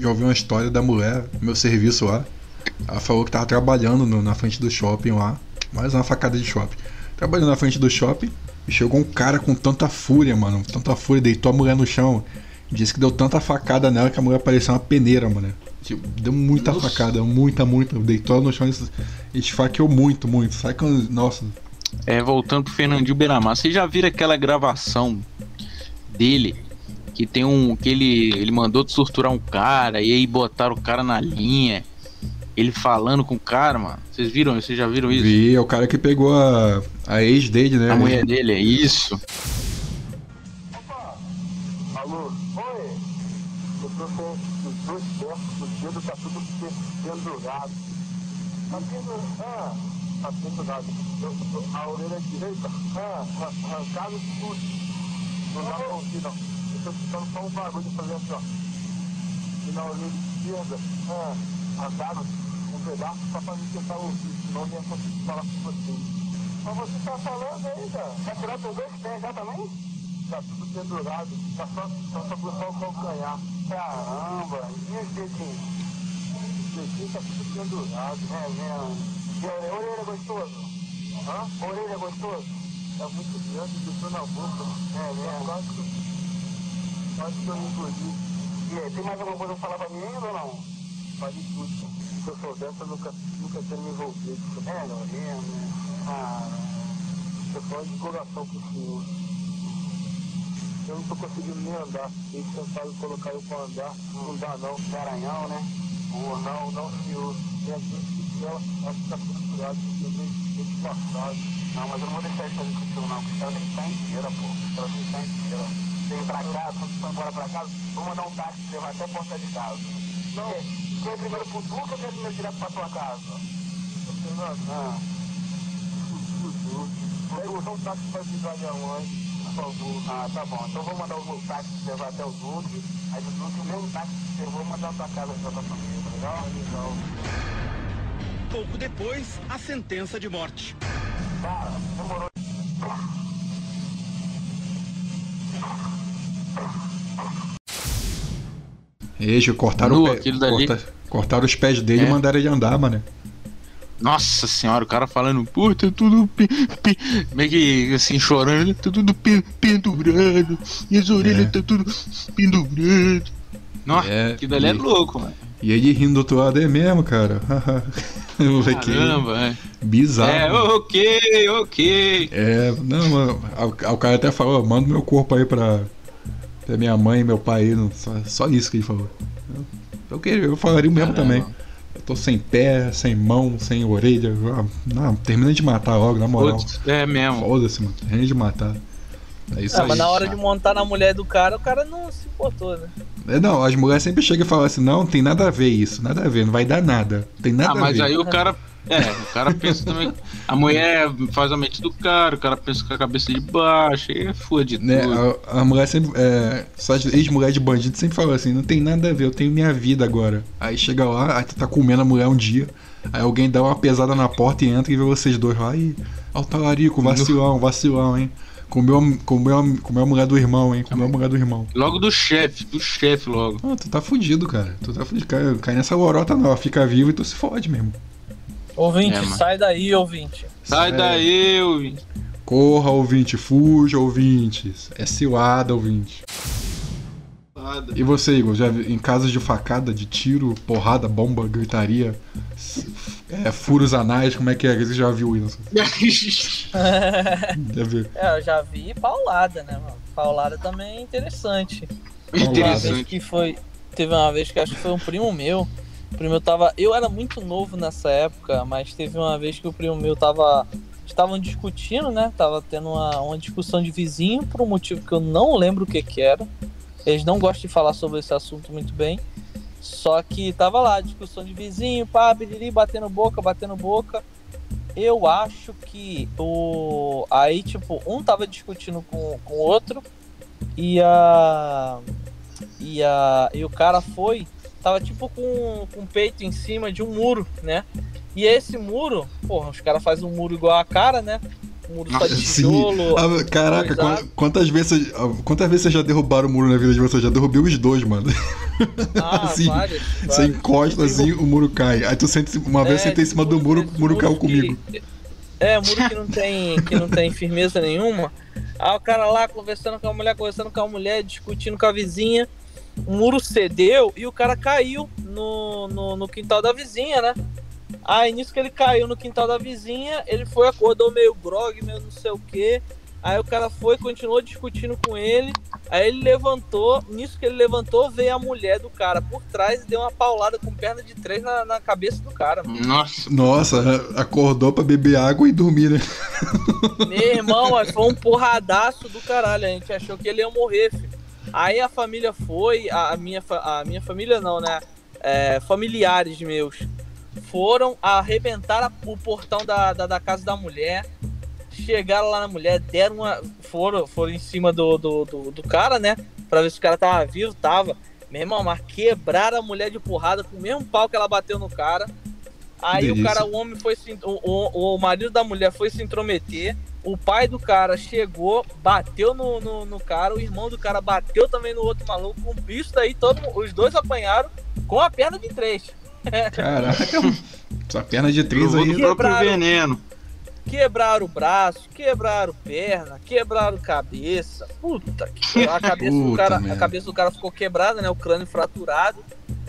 já ouvi uma história da mulher no meu serviço lá. Ela falou que tava trabalhando no, na frente do shopping lá. Mais uma facada de shopping. Trabalhando na frente do shopping. E chegou um cara com tanta fúria, mano. Tanta fúria, deitou a mulher no chão. Disse que deu tanta facada nela que a mulher parecia uma peneira, mano. Tipo, deu muita Nossa. facada, muita, muita. Deitou ela no chão e esfaqueou muito, muito. Sabe quando. Nossa. É, voltando pro Fernandinho Beiramar, vocês já viram aquela gravação dele que tem um que ele ele mandou torturar um cara e aí botaram o cara na linha. Ele falando com o cara, mano. Vocês viram? Vocês já viram isso? Vi, é o cara que pegou a, a ex dele, né? A mulher dele, é isso. Opa! Alô? Oi? Eu tô com os dois pés fudidos, tá tudo pendurado. Tá pendurado? Ah, tá pendurado. A orelha direita, ah, arrancado tudo. Não dá pra ouvir, não tô escutando só um barulho fazendo assim, ó. E na orelha esquerda, ah, andaram um pedaço só pra me tentar ouvir, senão eu ia conseguir falar com vocês. Mas você tá falando ainda? Tá tirando teus dois pés já também? Tá tudo pendurado, tá só, só só o calcanhar. Caramba, e os dedinhos? Os dedinhos tá tudo pendurado, é mesmo. E a orelha gostoso? Hã? Orelha gostoso? É muito grande, deixou na boca. É mesmo. Pode que eu me incluí. E aí, tem mais alguma coisa pra falar pra mim ainda ou não? Pode tudo. Se eu soubesse, eu nunca, nunca tinha me envolvido. É, Lorena, né? Ah, eu sou de coração pro senhor. eu não tô conseguindo nem andar. Eles tentaram colocar eu pra andar, não dá não. Garanhão, né? Ou não, não, senhor. E a gente, ela, acho que tá frustrado, porque eu vejo de passado. Não, mas eu não vou deixar eles fazerem contigo não, porque ela tem que estar inteira, pô. Ela tem que estar inteira. Vem pra casa, quando for embora pra casa, vou mandar um táxi levar até a porta de casa. Não, quer ir primeiro pro Duque ou quer ir primeiro direto pra tua casa? Ah. Vou usar um táxi pra avisar minha mãe. Ah, tá bom. Então vou mandar o meu táxi levar até o Duque. Aí do Duque, o mesmo táxi que eu vou mandar pra casa pra tua família, tá legal? Legal. Pouco depois, a sentença de morte. Cara, demorou. Ejo, cortaram, pé, corta- cortaram os pés dele É. e mandaram ele andar, mano. Nossa senhora, o cara falando, pô, tá tudo. pe- pe-" Meio que assim, chorando, tá tudo pe- pendurado, e as orelhas É. tá tudo pendurado. Nossa, É, aquilo dali é e- louco, mano. E ele rindo do outro lado é mesmo, cara. <laughs> Caramba, é. Bizarro. É, ok, ok. É, não, mano, o, o cara até falou, manda meu corpo aí pra, pra minha mãe e meu pai não- Só, só isso que ele falou. Eu, eu, queria- eu falaria o mesmo Caramba. também. Eu tô sem pé, sem mão, sem orelha. Ah, Não, termina de matar logo, na moral. Putz, é mesmo. Foda-se, mano. Termina de matar. É isso Ah, aí. mas na hora de montar na mulher do cara, o cara não se importou, né? É, não, as mulheres sempre chegam e falam assim, não, tem nada a ver isso, nada a ver, não vai dar nada. Tem nada Ah, a mas ver. aí o cara. É, o cara pensa também. A mulher faz a mente do cara, o cara pensa com a cabeça de baixo, aí é fode Né, a, a mulher sempre. É, ex-mulher de bandido sempre falou assim: não tem nada a ver, eu tenho minha vida agora. Aí chega lá, aí tu tá comendo a mulher um dia, aí alguém dá uma pesada na porta e entra e vê vocês dois lá. Aí, ó, o talarico, vacilão, vacilão, hein? Comeu, comeu, comeu a mulher do irmão, hein? Comeu a mulher do irmão. Logo do chefe, do chefe logo. Ah, tu tá fudido, cara. Tu tá fudido. Cai, cai nessa lorota não, fica vivo e tu se fode mesmo. Ouvinte, É, sai daí, ouvinte. Sai Sério. daí, eu. Corra, ouvinte, fuja, ouvintes. É cilada, ouvinte. E você, Igor, já vi- em casos de facada, de tiro, porrada, bomba, gritaria, é, furos anais, como é que é? Você já viu isso? <laughs> Já viu? É, eu já vi paulada, né, mano? Paulada também é interessante. Uma vez Interessante. que foi. Teve uma vez que acho que foi um primo meu. Primo tava. Eu era muito novo nessa época, mas teve uma vez que o primo meu tava. Estavam discutindo, né? Tava tendo uma, uma discussão de vizinho por um motivo que eu não lembro o que que era. Eles não gostam de falar sobre esse assunto muito bem. Só que tava lá, discussão de vizinho, pá, piriri, batendo boca, batendo boca. Eu acho que o. Aí, tipo, um tava discutindo com, com o outro e a. E, a, e o cara foi, tava tipo com, com o peito em cima de um muro, né? E esse muro, porra, os caras fazem um muro igual a cara, né? Um muro só de tijolo. Ah, caraca, coisado. quantas vezes, quantas vezes vocês já derrubaram o muro na vida de vocês? Já derrubei os dois, mano. Ah, <laughs> assim, várias, Você várias. encosta assim, o muro cai. Aí tu sente, uma vez É, sentei em cima do muro, o muro caiu que- comigo. É, muro que não tem, que não tem firmeza nenhuma. Aí o cara lá conversando com a mulher, conversando com a mulher, discutindo com a vizinha. O muro cedeu e o cara caiu no, no, no quintal da vizinha, né? Aí nisso que ele caiu no quintal da vizinha, ele foi, acordou meio grog, meio não sei o que. Aí o cara foi, continuou discutindo com ele. Aí ele levantou, nisso que ele levantou, veio a mulher do cara por trás e deu uma paulada com perna de três na, na cabeça do cara. mano. Nossa. Nossa, acordou pra beber água e dormir, né? <laughs> Meu irmão, foi um porradaço do caralho. A gente achou que ele ia morrer, filho. Aí a família foi, a, minha, a minha família não, né? É, familiares meus foram arrebentar o portão da, da, da casa da mulher. Chegaram lá na mulher, deram uma. Foram, foram em cima do, do, do, do cara, né? Pra ver se o cara tava vivo, tava. Meu irmão, mas quebraram a mulher de porrada com o mesmo pau que ela bateu no cara. Aí o delícia. cara, o homem foi se, o, o, o marido da mulher foi se intrometer. O pai do cara chegou, bateu no, no, no cara, o irmão do cara bateu também no outro maluco. Isso daí, todo, os dois apanharam com a perna de três. Caraca, essa perna de três aí. do próprio Quebraram. veneno. Quebraram o braço, quebraram perna, quebraram cabeça. Puta que a cabeça do Puta cara, a merda. cabeça do cara ficou quebrada, né? O crânio fraturado.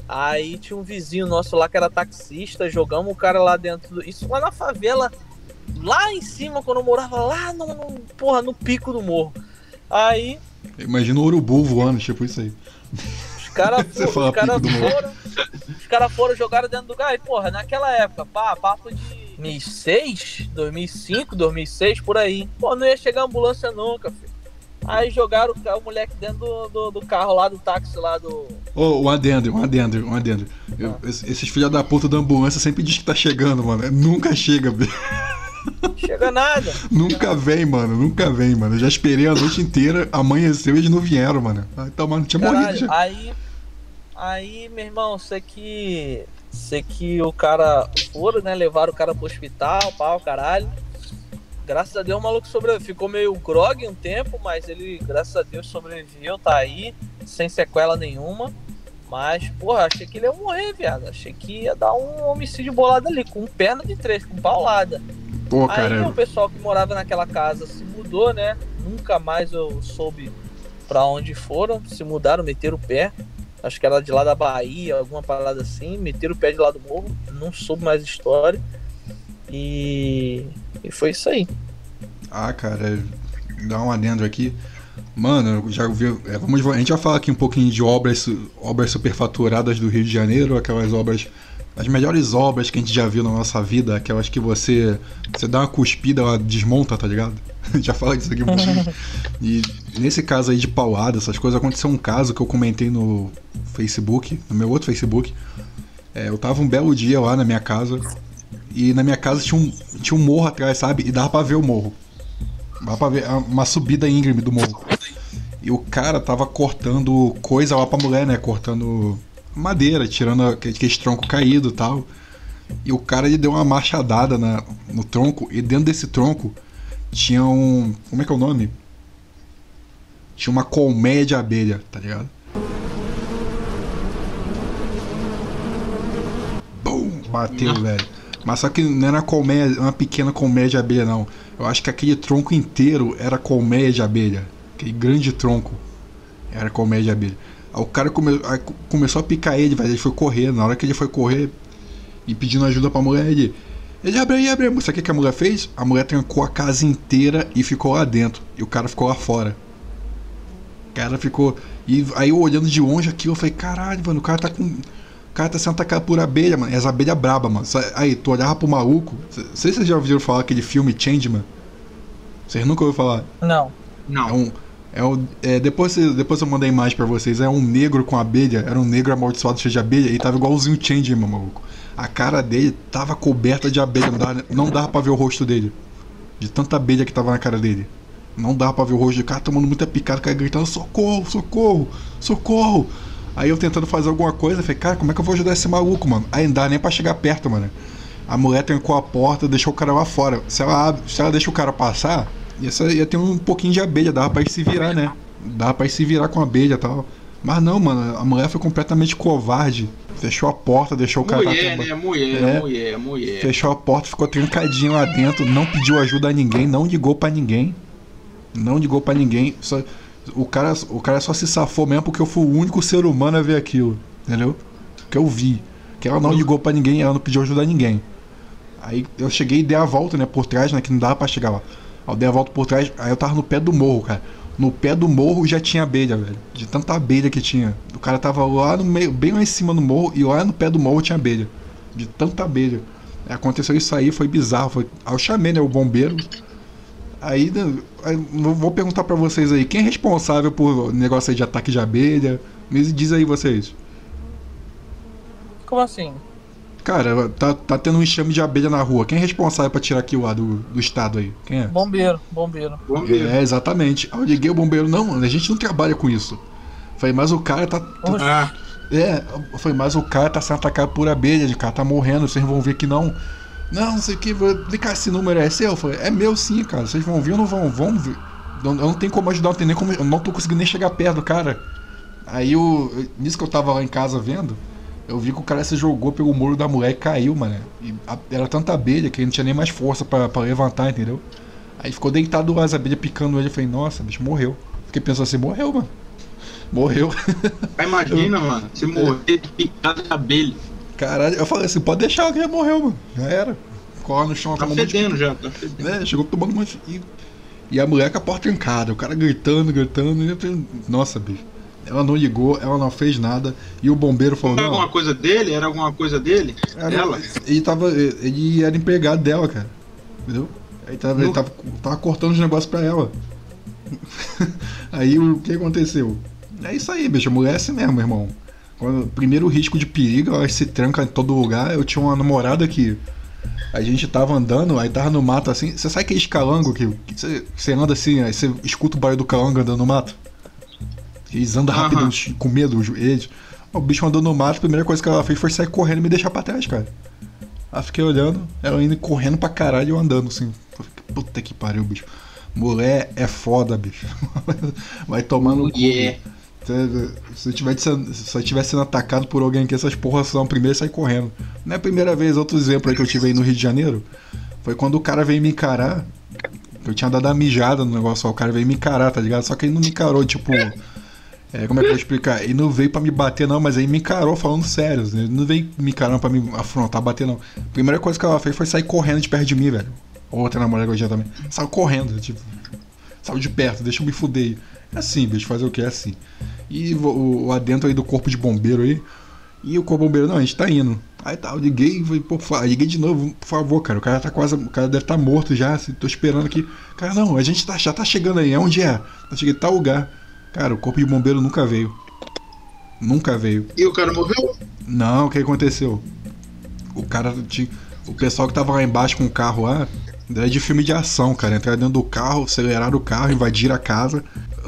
Aí tinha um vizinho nosso lá que era taxista, jogamos o cara lá dentro. do- Isso lá na favela, lá em cima, quando eu morava lá no, no- porra, no pico do morro. Aí Imagina o urubu voando, tipo isso aí. Os caras cara <laughs> foram. Os caras foram jogaram dentro do gás. Porra, naquela época, pá, papo de 2006, 2005, 2006, por aí. Pô, não ia chegar ambulância nunca, filho. Aí jogaram o, o moleque dentro do, do, do carro lá, do táxi lá do. Ô, um adendo, um adendo, um adendo. Ah. es- esses filha da puta da ambulância sempre diz que tá chegando, mano. Nunca chega, bicho. Chega nada. Nunca vem, mano. Nunca vem, mano. Eu já esperei a noite inteira, amanheceu e eles não vieram, mano. Então, mano, tinha morrido Caralho, já. aí. Aí, meu irmão, sei que. Sei que o cara foram, né? Levaram o cara pro hospital, pau, caralho. Graças a Deus o maluco sobreviveu. Ficou meio grog um tempo, mas ele, graças a Deus, sobreviveu, tá aí, sem sequela nenhuma. Mas, porra, achei que ele ia morrer, viado. Achei que ia dar um homicídio bolado ali, com perna de três, com paulada. Pô, Aí cara. o pessoal que morava naquela casa se mudou, né? Nunca mais eu soube pra onde foram. Se mudaram, meteram o pé. Acho que era de lá da Bahia, alguma parada assim. Meteram o pé de lá do morro. Não soube mais história. E, e foi isso aí. Ah, cara, dá um adendo aqui. Mano, já vi. é, vamos, a gente vai falar aqui um pouquinho de obras, obras superfaturadas do Rio de Janeiro, aquelas obras. As melhores obras que a gente já viu na nossa vida, aquelas que você. Você dá uma cuspida, ela desmonta, tá ligado? <laughs> já fala disso aqui um pouquinho. E nesse caso aí de paulada, essas coisas, aconteceu um caso que eu comentei no Facebook, no meu outro Facebook. É, eu tava um belo dia lá na minha casa. E na minha casa tinha um, tinha um morro atrás, sabe? E dava pra ver o morro. Dava pra ver uma subida íngreme do morro. E o cara tava cortando coisa lá pra mulher, né? Cortando madeira, tirando aquele tronco caído e tal. E o cara ele deu uma machadada na, no tronco. E dentro desse tronco tinha um. Como é que é o nome? Tinha uma colmeia de abelha, tá ligado? Bum! Bateu, velho. Mas só que não era colmeia, uma pequena colmeia de abelha, não. Eu acho que aquele tronco inteiro era colmeia de abelha. Aquele grande tronco era colmeia de abelha. Aí o cara come- começou a picar ele, velho. Ele foi correr. Na hora que ele foi correr e pedindo ajuda pra mulher, ele. Ele abre aí, abre aí. Sabe o que que a mulher fez? A mulher trancou a casa inteira e ficou lá dentro. E o cara ficou lá fora. O cara ficou. E aí eu olhando de longe aqui, eu falei, caralho, mano, o cara tá com. O cara tá sendo atacado por abelha, mano. E as abelhas braba, mano. Aí, tu olhava pro maluco. Não sei se vocês já ouviram falar aquele filme Changeman. Vocês nunca ouviram falar? Não. Não. É um. É um é, depois, depois eu mandei a imagem pra vocês. É um negro com abelha. Era um negro amaldiçoado cheio de abelha. E tava igualzinho o Changeman, maluco. A cara dele tava coberta de abelha. Não dava, não dava pra ver o rosto dele. De tanta abelha que tava na cara dele. Não dava pra ver o rosto do cara tomando muita picada, o cara gritando: socorro, socorro, socorro. Aí eu tentando fazer alguma coisa, falei, cara, como é que eu vou ajudar esse maluco, mano? Aí não dá nem pra chegar perto, mano. A mulher trancou a porta, deixou o cara lá fora. Se ela, abre- se ela deixa o cara passar, ia, ia ter um pouquinho de abelha, dava pra se virar, né? Dava pra se virar com a abelha e tal. Mas não, mano, a mulher foi completamente covarde. Fechou a porta, deixou o cara Mulher, né? Mulher, É. mulher, mulher. Fechou a porta, ficou trancadinho lá dentro, não pediu ajuda a ninguém, não ligou pra ninguém. Não ligou pra ninguém. Só, o, cara, o cara só se safou mesmo porque eu fui o único ser humano a ver aquilo. Entendeu? Que eu vi. Que ela não ligou pra ninguém, ela não pediu ajuda a ninguém. Aí eu cheguei e dei a volta, né, por trás, né, que não dava pra chegar lá. Aí eu dei a volta por trás, aí eu tava no pé do morro, cara. No pé do morro já tinha abelha, velho. De tanta abelha que tinha. O cara tava lá no meio, bem lá em cima do morro, e lá no pé do morro tinha abelha. De tanta abelha. Aconteceu isso aí, foi bizarro. Foi... Aí eu chamei, né, o bombeiro. Aí, aí vou perguntar pra vocês aí, quem é responsável por negócio aí de ataque de abelha? Me diz aí vocês. Como assim? Cara, tá, tá tendo um enxame de abelha na rua. Quem é responsável pra tirar aquilo lá do, do estado aí? Quem é? Bombeiro, bombeiro. É, exatamente. Aí eu liguei o bombeiro, não, mano, a gente não trabalha com isso. Falei, mas o cara tá. tá- É, eu falei, mas o cara tá sendo atacado por abelha, o cara tá morrendo, vocês vão ver que não. Não, não sei o que, vou clicar esse número é seu? Eu falei, é meu sim, cara. Vocês vão vir ou não vão? Vão ver. Eu não tenho como ajudar, não tem nem como. Eu não tô conseguindo nem chegar perto do cara. Aí o. Nisso que eu tava lá em casa vendo, eu vi que o cara se jogou pelo muro da mulher e caiu, mano. E a- era tanta abelha que ele não tinha nem mais força pra, pra levantar, entendeu? Aí ficou deitado lá, as abelhas picando ele. Eu falei, nossa, bicho, morreu. Fiquei pensando assim, morreu, mano. Morreu. Imagina, mano, se morrer de picada de abelha. Caralho, eu falei assim, pode deixar que já morreu, mano. Já era. Lá no chão, Tá um monte de- fedendo já, tá fedendo. É, chegou tomando um monte. E, E a mulher com a porta trancada, o cara gritando, gritando. E eu falei, Nossa, bicho. Ela não ligou, ela não fez nada. E o bombeiro falou: Era alguma coisa dele? Era alguma coisa dele? Era, Ela? Ele, tava, ele era empregado dela, cara. Entendeu? Aí tava, ele tava, tava cortando os negócios pra ela. <laughs> aí o que aconteceu? É isso aí, bicho. A mulher é assim mesmo, irmão. Quando, primeiro risco de perigo, ela se tranca em todo lugar. Eu tinha uma namorada que. A gente tava andando, aí tava no mato assim. Você sabe aquele calango que, você anda assim, aí você escuta o barulho do calango andando no mato? Eles andam rápido, com medo, os- eles. O bicho andou no mato, a primeira coisa que ela fez foi sair correndo e me deixar pra trás, cara. Aí fiquei olhando, ela indo correndo pra caralho e eu andando assim. Puta que pariu, bicho. Mulher é foda, bicho. <laughs> Vai cu. Yeah. Se- eu tivesse sendo, se eu tivesse sendo atacado por alguém que essas porras são, primeiro sair correndo. Não é a primeira vez, outro exemplo aí que eu tive aí no Rio de Janeiro. Foi quando o cara veio me encarar. Eu tinha dado a mijada no negócio, ó, o cara veio me encarar, tá ligado? Só que ele não me encarou, tipo. É, como é que eu vou explicar? Ele não veio pra me bater, não, mas aí me encarou falando sério. Ele não veio me encarando pra me afrontar, bater, não. A primeira coisa que ela fez foi sair correndo de perto de mim, velho. Outra namorada que eu tinha também. Saiu correndo, tipo. Saiu de perto, deixa eu me fuder. É assim, bicho, fazer o que? É assim. E o, o adentro aí do corpo de bombeiro aí. E o corpo de bombeiro, não, a gente tá indo. Aí tá, eu liguei, falei, pô, liguei de novo, por favor, cara. O cara tá quase. O cara deve estar tá morto já. assim, Tô esperando aqui. Cara, não, a gente tá, já tá chegando aí. Onde é? Eu cheguei em tal lugar. Cara, o corpo de bombeiro nunca veio. Nunca veio. E o cara morreu? Não, o que aconteceu? O cara tinha. O pessoal que tava lá embaixo com o carro lá. É de filme de ação, cara. Entraram dentro do carro, aceleraram o carro, invadiram a casa.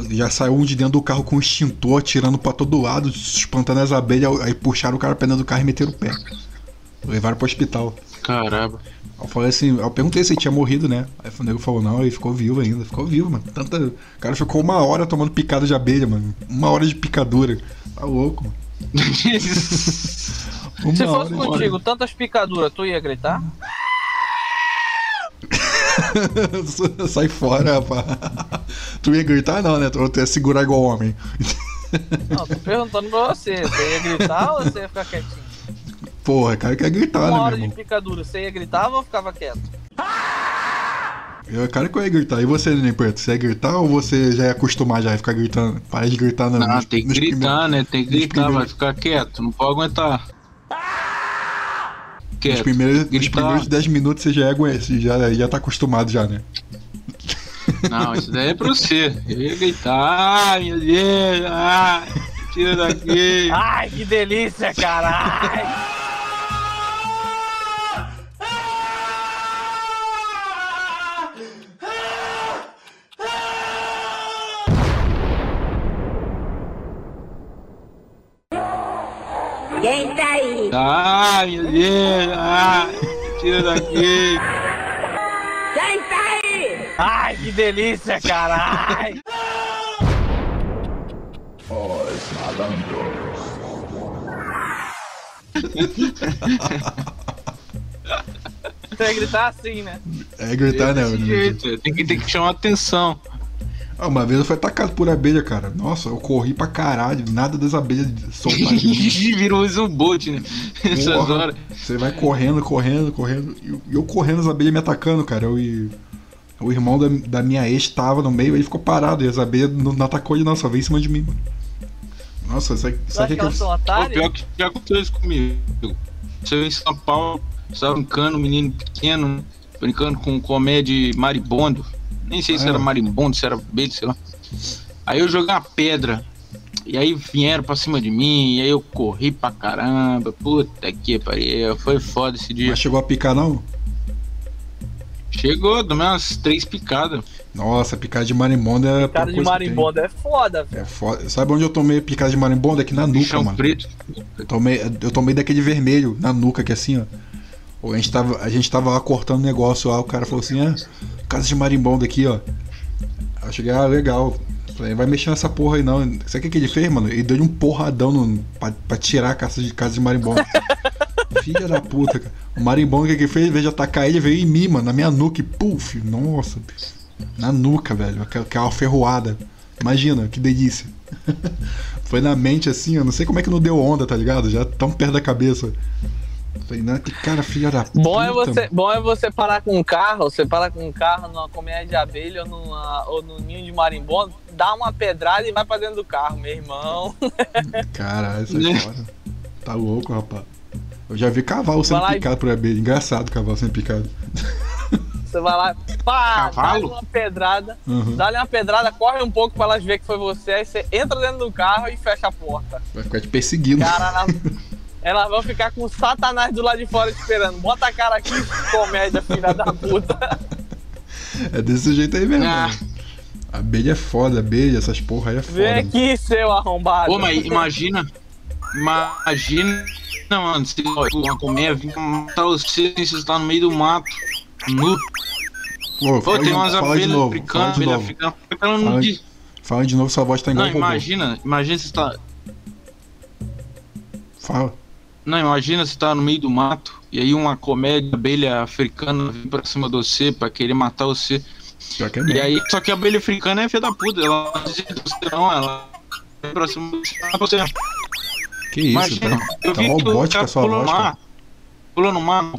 Já saiu um de dentro do carro com um extintor, atirando pra todo lado, espantando as abelhas. Aí puxaram o cara pra dentro do carro e meteram o pé. Levaram pro hospital. Caramba. Eu falei assim, eu perguntei se ele tinha morrido, né? Aí o nego falou, não, ele ficou vivo ainda. Ficou vivo, mano. Tanta... O cara ficou uma hora tomando picada de abelha, mano. Uma hora de picadura. Tá louco, mano. <laughs> Uma Se fosse contigo, tantas picaduras, tu ia gritar? <laughs> Sai fora, rapaz. Tu ia gritar não, né? Tu ia segurar igual homem. Não, tô perguntando pra você. Você ia gritar ou você ia ficar quietinho? Porra, cara quer gritar, né, Uma meu hora de irmão? picadura, você ia gritar ou ficava quieto? Eu, cara que eu ia gritar. E você, Neném Preto? Você ia gritar ou você já ia acostumar já a ficar gritando? Para de gritar, não. Não, nos- tem que nos gritar, primeiros- né? Tem que nos gritar, vai ficar quieto, não pode aguentar. Nos Quieto. primeiros, nos primeiros 10 minutos você já, é, já, já tá acostumado já, né? Não, isso daí é pra você. Eu ia gritar, ai meu Deus, ai, tira daqui. Ai, que delícia, caralho! Quem tá aí? Ai meu Deus, ai, tira daqui. Quem tá aí? Ai, que delícia, caralho! Os malandros. Você ia gritar assim, né? É gritar, né? Tem que, tem que chamar atenção. Ah, uma vez eu fui atacado por abelha, cara. Nossa, eu corri pra caralho. Nada das abelhas soltaram. <laughs> Virou um boot, né? Essas Porra, horas. Você vai correndo, correndo, correndo. E eu- eu correndo, as abelhas me atacando, cara. Eu, e o irmão da, da minha ex tava no meio, ele ficou parado. E as abelhas não, não atacou ele, não, só veio em cima de mim, mano. Nossa, isso aqui. Isso que elas são Pô, otárias? pior que já aconteceu isso comigo. Você em São Paulo, estava brincando, um menino pequeno, brincando com comédia de maribondo. Nem sei se Ah. era marimbondo, se era abelha, sei lá. Aí eu joguei uma pedra. E aí vieram pra cima de mim, e aí eu corri pra caramba. Puta que pariu, foi foda esse dia. Mas chegou a picar, não? Chegou, deu umas três picadas. Nossa, picada de marimbondo é. a Cara pior de marimbondo é foda, velho. É foda. Sabe onde eu tomei picada de marimbondo? Aqui na nuca, Bichão mano. preto. Eu tomei, eu tomei daquele vermelho na nuca, que é assim, ó. A gente, tava, a gente tava lá cortando negócio lá, o cara falou assim, ah, casa de marimbondo aqui, ó. Aí eu cheguei, ah, legal. Falei, vai mexer nessa porra aí não. Sabe o que, que ele fez, mano? Ele deu um porradão no, pra, pra tirar a casa de, casa de marimbondo. <laughs> Filha da puta, cara. O marimbondo que, ele fez, em vez de atacar ele, veio em mim, mano, na minha nuca e puf, nossa, na nuca, velho, aquela, aquela ferroada. Imagina, que delícia. <laughs> Foi na mente assim, eu não sei como é que não deu onda, tá ligado? Já tão perto da cabeça. Falei, não, que cara filha da puta. Bom é, você, bom é você parar com um carro, você para com um carro numa colmeia de abelha ou, numa, ou no ninho de marimbondo, dá uma pedrada e vai pra dentro do carro, meu irmão. <laughs> Caralho, isso é foda. Tá louco, rapaz. Eu já vi cavalo sendo lá e- picado por abelha. Engraçado cavalo sendo picado. <laughs> Você vai lá, pá, dá-lhe uma pedrada, Uhum. dá-lhe uma pedrada, corre um pouco pra elas verem que foi você, aí você entra dentro do carro e fecha a porta. Vai ficar te perseguindo. Cara, elas, <laughs> elas vão ficar com o satanás do lado de fora esperando. Bota a cara aqui, comédia, filha da puta. É desse jeito aí mesmo. Ah. mano. Abelha é foda, abelha, essas porra aí é foda. Vem aqui, seu arrombado. Pô, mas imagina. Imagina, mano, se uma colmeia vir matar você e você tá no meio do mato. Nu. Pô, Pô, fala, tem de, umas abelhas novo, africanas, abelha africana. Não Fala, de novo, sua voz tá igual Não, robô. imagina, imagina se tá. Fala. Não, imagina se tá no meio do mato e aí uma comédia abelha africana vem pra cima de você pra querer matar você. Pior que é E aí, só que a abelha africana é filha da puta, ela não você não, ela vem pra cima de você. pra você. Que isso, Imagina, tá, eu tá vi robótica a sua pulou cara. mar. Pulou no mar.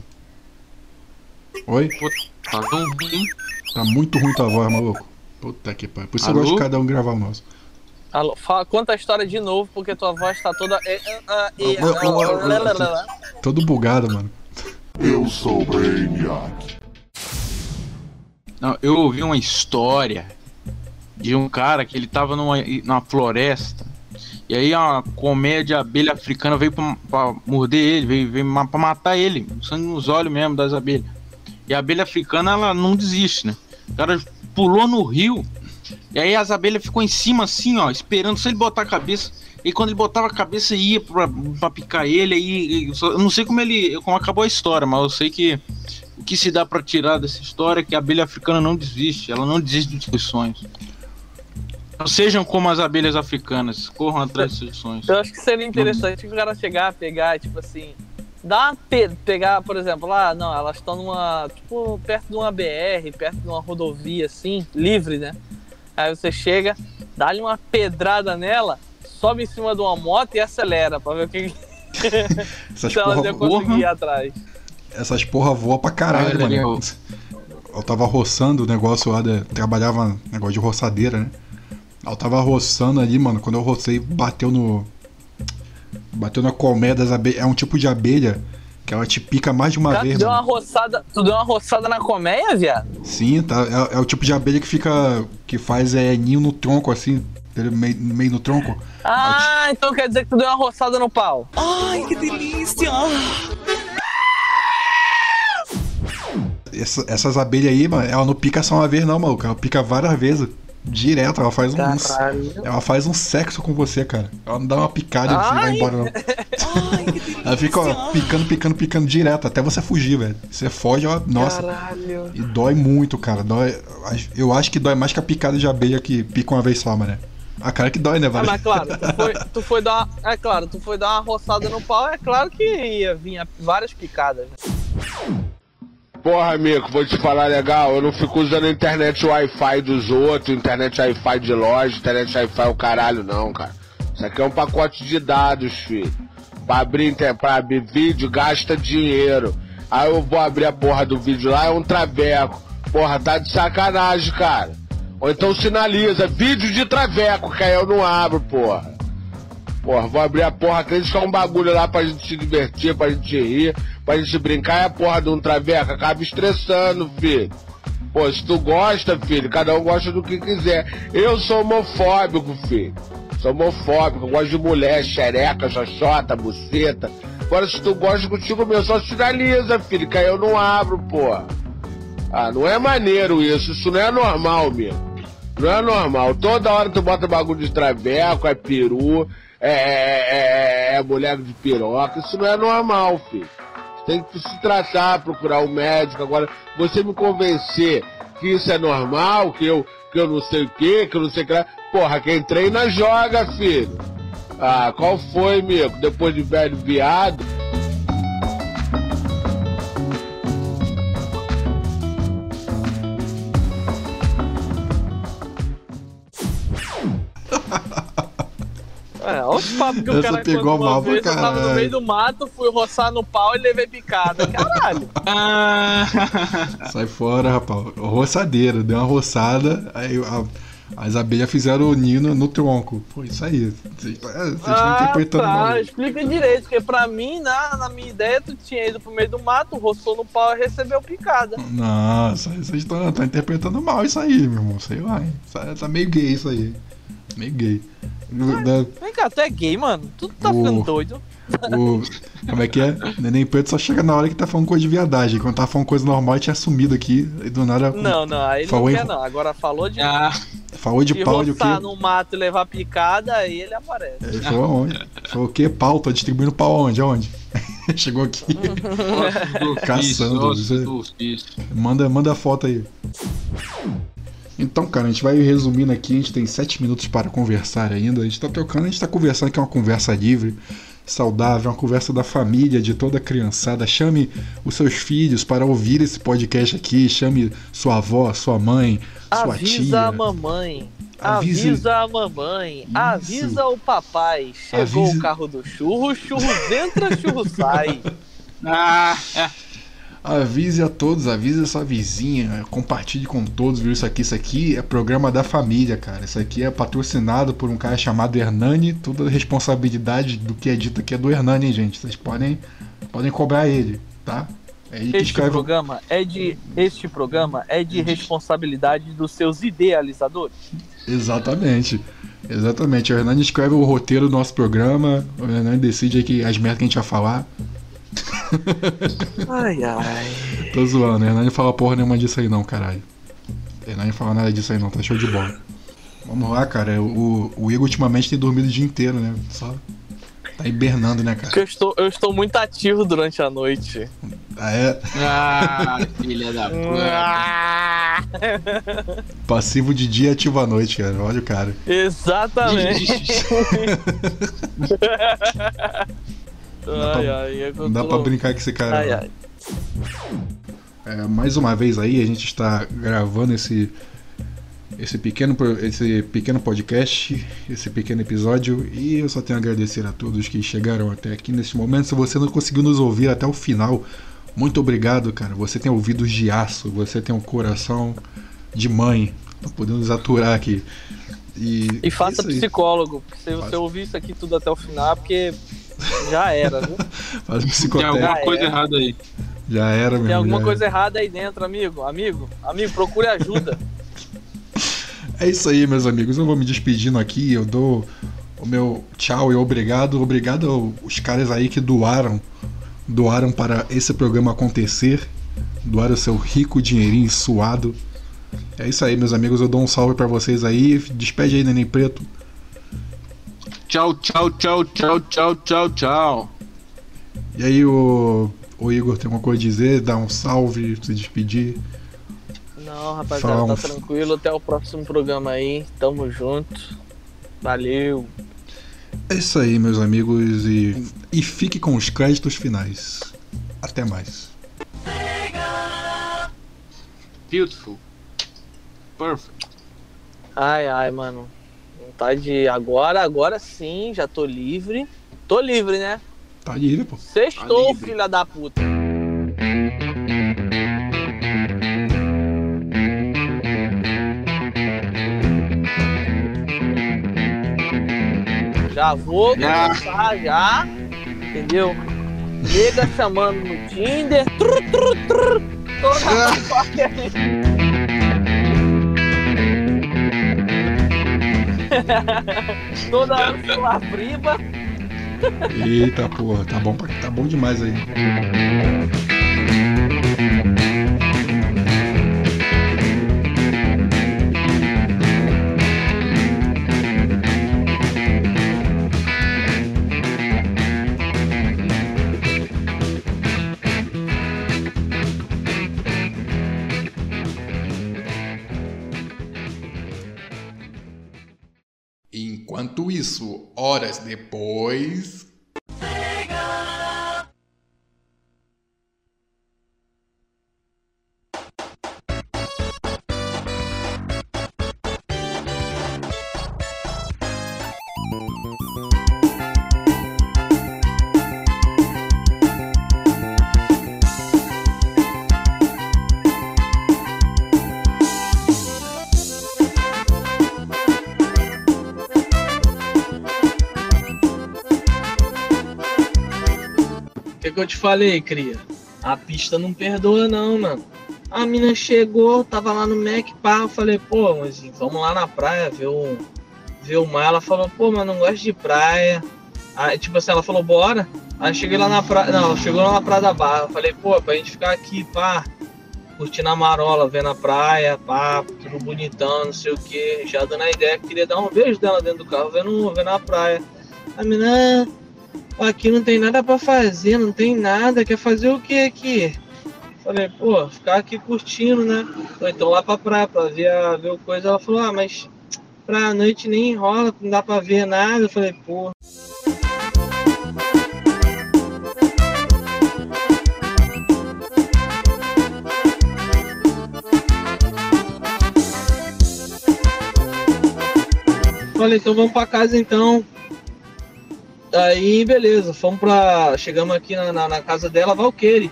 Oi? Pô, tá tão ruim. Tá muito ruim tua voz, maluco. Puta que pariu. Por isso eu Alô? gosto de cada um gravar o nosso. Alô, fala, conta a história de novo, porque tua voz tá toda. é, é, é, é, Todo bugado, mano. Eu sou Brainiac. Não, eu ouvi uma história de um cara que ele tava numa, numa floresta. E aí uma colmeia de abelha africana veio pra, pra morder ele, veio, veio pra matar ele, sangue nos olhos mesmo das abelhas. E a abelha africana, ela não desiste, né? O cara pulou no rio, e aí as abelhas ficou em cima assim, ó, esperando se ele botar a cabeça. E quando ele botava a cabeça, ia pra, pra picar ele, aí. eu só- não sei como ele. como acabou a história, mas eu sei que o que se dá pra tirar dessa história é que a abelha africana não desiste, ela não desiste dos seus sonhos. Não sejam como as abelhas africanas, corram atrás dos seus sonhos. Eu acho que seria interessante o cara chegar, pegar, tipo assim. Uma pe pegar, por exemplo, lá, não, elas estão numa. Tipo, perto de uma BR, perto de uma rodovia, assim, livre, né? Aí você chega, dá-lhe uma pedrada nela, sobe em cima de uma moto e acelera pra ver o que. <laughs> Essas se elas porra- iam conseguir ir atrás. Essas porra voam pra caralho, Olha mano. Eu tava roçando o negócio lá, de, trabalhava negócio de roçadeira, né? Eu tava roçando ali, mano. Quando eu rocei, bateu no. Bateu na colmeia das abelhas. É um tipo de abelha que ela te pica mais de uma tu vez, deu uma mano. roçada. Tu deu uma roçada na colmeia, viado? Sim, tá. É, é o tipo de abelha que fica. que faz é, ninho no tronco, assim, meio, meio no tronco. Ah, então quer dizer que tu deu uma roçada no pau. Ai, que delícia! Essa- essas abelhas aí, mano, ela não pica só uma vez, não, maluco. Ela pica várias vezes. Direto, ela faz um. Caralho. Ela faz um sexo com você, cara. Ela não dá uma picada e vai Ai. embora, não. <laughs> <laughs> Ela fica ó, picando, picando, picando direto, até você fugir, velho. Você foge, ó, nossa. Caralho. E dói muito, cara. Dói. Eu acho que dói mais que a picada de abelha que pica uma vez só, mano. A cara que dói, né, Ah, velho? mas claro, <laughs> tu foi, tu foi dar uma, É claro, tu foi dar uma roçada no pau, é claro que ia vir várias picadas. né? Porra, amigo, vou te falar legal, eu não fico usando a internet Wi-Fi dos outros, internet Wi-Fi de loja, internet Wi-Fi é o caralho, não, cara. Isso aqui é um pacote de dados, filho. Pra abrir, pra abrir vídeo, gasta dinheiro. Aí eu vou abrir a porra do vídeo lá, é um traveco. Porra, tá de sacanagem, cara. Ou então sinaliza, vídeo de traveco, que aí eu não abro, porra. Porra, vou abrir a porra, que é um bagulho lá pra gente se divertir, pra gente rir, pra gente brincar, e a porra de um traveco acaba estressando, filho. Pô, se tu gosta, filho, cada um gosta do que quiser. Eu sou homofóbico, filho. Sou homofóbico, gosto de mulher, xereca, xoxota, buceta. Agora, se tu gosta contigo mesmo, só sinaliza, filho, que aí eu não abro, porra. Ah, não é maneiro isso, isso não é normal, mesmo. Não é normal. Toda hora tu bota bagulho de traveco, é peru, é, é, é, é mulher de piroca. Isso não é normal, filho. Tem que se tratar, procurar um médico. Agora, você me convencer que isso é normal, que eu, que eu não sei o que, que eu não sei o que. Porra, quem treina joga, filho. Ah, qual foi, amigo? Depois de velho viado. Papos que o cara pegou uma mal vez, Eu tava no caralho. meio do mato, fui roçar no pau e levei picada. Caralho. <laughs> Sai fora, rapaz. Roçadeira, deu uma roçada, aí a- as abelhas fizeram o nino no tronco. Foi isso aí. Vocês vocês estão Ah, interpretando tá. mal. Explica direito, porque pra mim, na, na minha ideia, tu tinha ido pro meio do mato, roçou no pau e recebeu picada. Nossa, vocês estão estão interpretando mal isso aí, meu irmão. Sei lá, hein. Tá- Tá meio gay isso aí. Meio gay. Da- Vem cá, tu é gay, mano? Tu tá O- ficando doido? O, como é que é? Neném preto só chega na hora que tá falando coisa de viadagem. Quando tá falando coisa normal, ele tinha sumido aqui. E do nada. Não, não, aí ele falou não em- quer não. Agora falou de, Falou de de pau de o quê? no mato e levar picada, aí ele aparece. Ele falou aonde? Falou o quê? Pau? Tô distribuindo pau aonde? Aonde? <laughs> Chegou aqui. <laughs> Caçando. Manda, manda a foto aí. Então, cara, a gente vai resumindo aqui. A gente tem sete minutos para conversar ainda. A gente tá trocando, a gente tá conversando que é uma conversa livre, saudável, uma conversa da família, de toda a criançada. Chame os seus filhos para ouvir esse podcast aqui. Chame sua avó, sua mãe, sua Avisa tia. a mamãe. Avise- Avisa a mamãe. Avisa o papai. Chegou Avise- o carro do churro, churro <laughs> entra, churro sai. Ah, é. Avise a todos, avise a sua vizinha, compartilhe com todos, viu? Isso aqui, isso aqui é programa da família, cara. Isso aqui é patrocinado por um cara chamado Hernani. Toda a responsabilidade do que é dito aqui é do Hernani, hein, gente. Vocês podem, podem cobrar ele, tá? É ele Este escreve. programa é de este programa é de responsabilidade dos seus idealizadores. Exatamente. Exatamente. O Hernani escreve o roteiro do nosso programa. O Hernani decide aí que as merdas que a gente vai falar. Ai, ai. Tô zoando, Hernani não fala porra nenhuma disso aí não, caralho. Hernani não fala nada disso aí não, tá show de bola. Vamos lá, cara. O, o Igor ultimamente tem dormido o dia inteiro, né? Só tá hibernando, né, cara? Porque eu estou, eu estou muito ativo durante a noite. Ah, é? Ah, filha da puta. <laughs> Passivo de dia ativo à noite, cara. Olha o cara. Exatamente. <laughs> Não dá ai, pra, ai, é não dá tô- pra brincar com esse cara. Ai, não. ai. É, mais uma vez aí, a gente está gravando esse esse pequeno, esse pequeno podcast, esse pequeno episódio, e eu só tenho a agradecer a todos que chegaram até aqui nesse momento. Se você não conseguiu nos ouvir até o final, muito obrigado, cara. Você tem ouvidos de aço, você tem um coração de mãe, tá podendo nos aturar aqui. E, E faça aí. psicólogo, porque se você ouvir isso aqui tudo até o final, é porque já era, viu? <laughs> Faz Tem psicotécnico. alguma coisa errada aí. Já era, meu Tem alguma coisa errada aí dentro, amigo. Amigo, amigo, procure ajuda. <laughs> É isso aí, meus amigos. Eu vou me despedindo aqui. Eu dou o meu tchau e obrigado. Obrigado aos caras aí que doaram. Doaram para esse programa acontecer. Doaram seu rico dinheirinho suado. É isso aí, meus amigos. Eu dou um salve para vocês aí. Despede aí, Neném Preto. Tchau, tchau, tchau, tchau, tchau, tchau, tchau. E aí, o, o Igor tem alguma coisa a dizer? Dar um salve, se despedir. Não, rapaziada, Fala um- tá tranquilo. Até o próximo programa aí. Tamo junto. Valeu. É isso aí, meus amigos. E, e fique com os créditos finais. Até mais. Beautiful. Perfect. Ai, ai, mano. Vontade de. Agora, agora sim, já tô livre. Tô livre, né? Tá livre, pô. Sextou, filha da puta. Já vou começar já, entendeu? Nega chamando no Tinder. Tru, tru, tru, toda fofoca. <laughs> <laughs> Toda hora briba. Eita porra, tá bom, tá bom demais aí. Horas depois. Que, eu te falei, cria? A pista não perdoa, não, mano. A mina chegou, tava lá no Mac, pá, eu falei, pô, mas vamos lá na praia ver o, ver o mar. Ela falou, pô, mas não gosto de praia. Aí, tipo assim, ela falou, bora. Aí cheguei lá na praia, não, chegou lá na Praia da Barra. Eu falei, pô, pra gente ficar aqui, pá, curtindo a marola, vendo a praia, pá, tudo bonitão, não sei o que. Já dando a ideia que queria dar um beijo dela dentro do carro, vendo, vendo a praia. A mina, aqui não tem nada para fazer, não tem nada, quer fazer o que aqui? Falei, pô, ficar aqui curtindo, né? Ou então lá pra praia pra ver, a, ver o coisa. Ela falou, ah, mas pra noite nem rola, não dá pra ver nada. Eu falei, pô. Falei, então vamos pra casa então. Aí, beleza, fomos pra. Chegamos aqui na, na, na casa dela, Valqueire.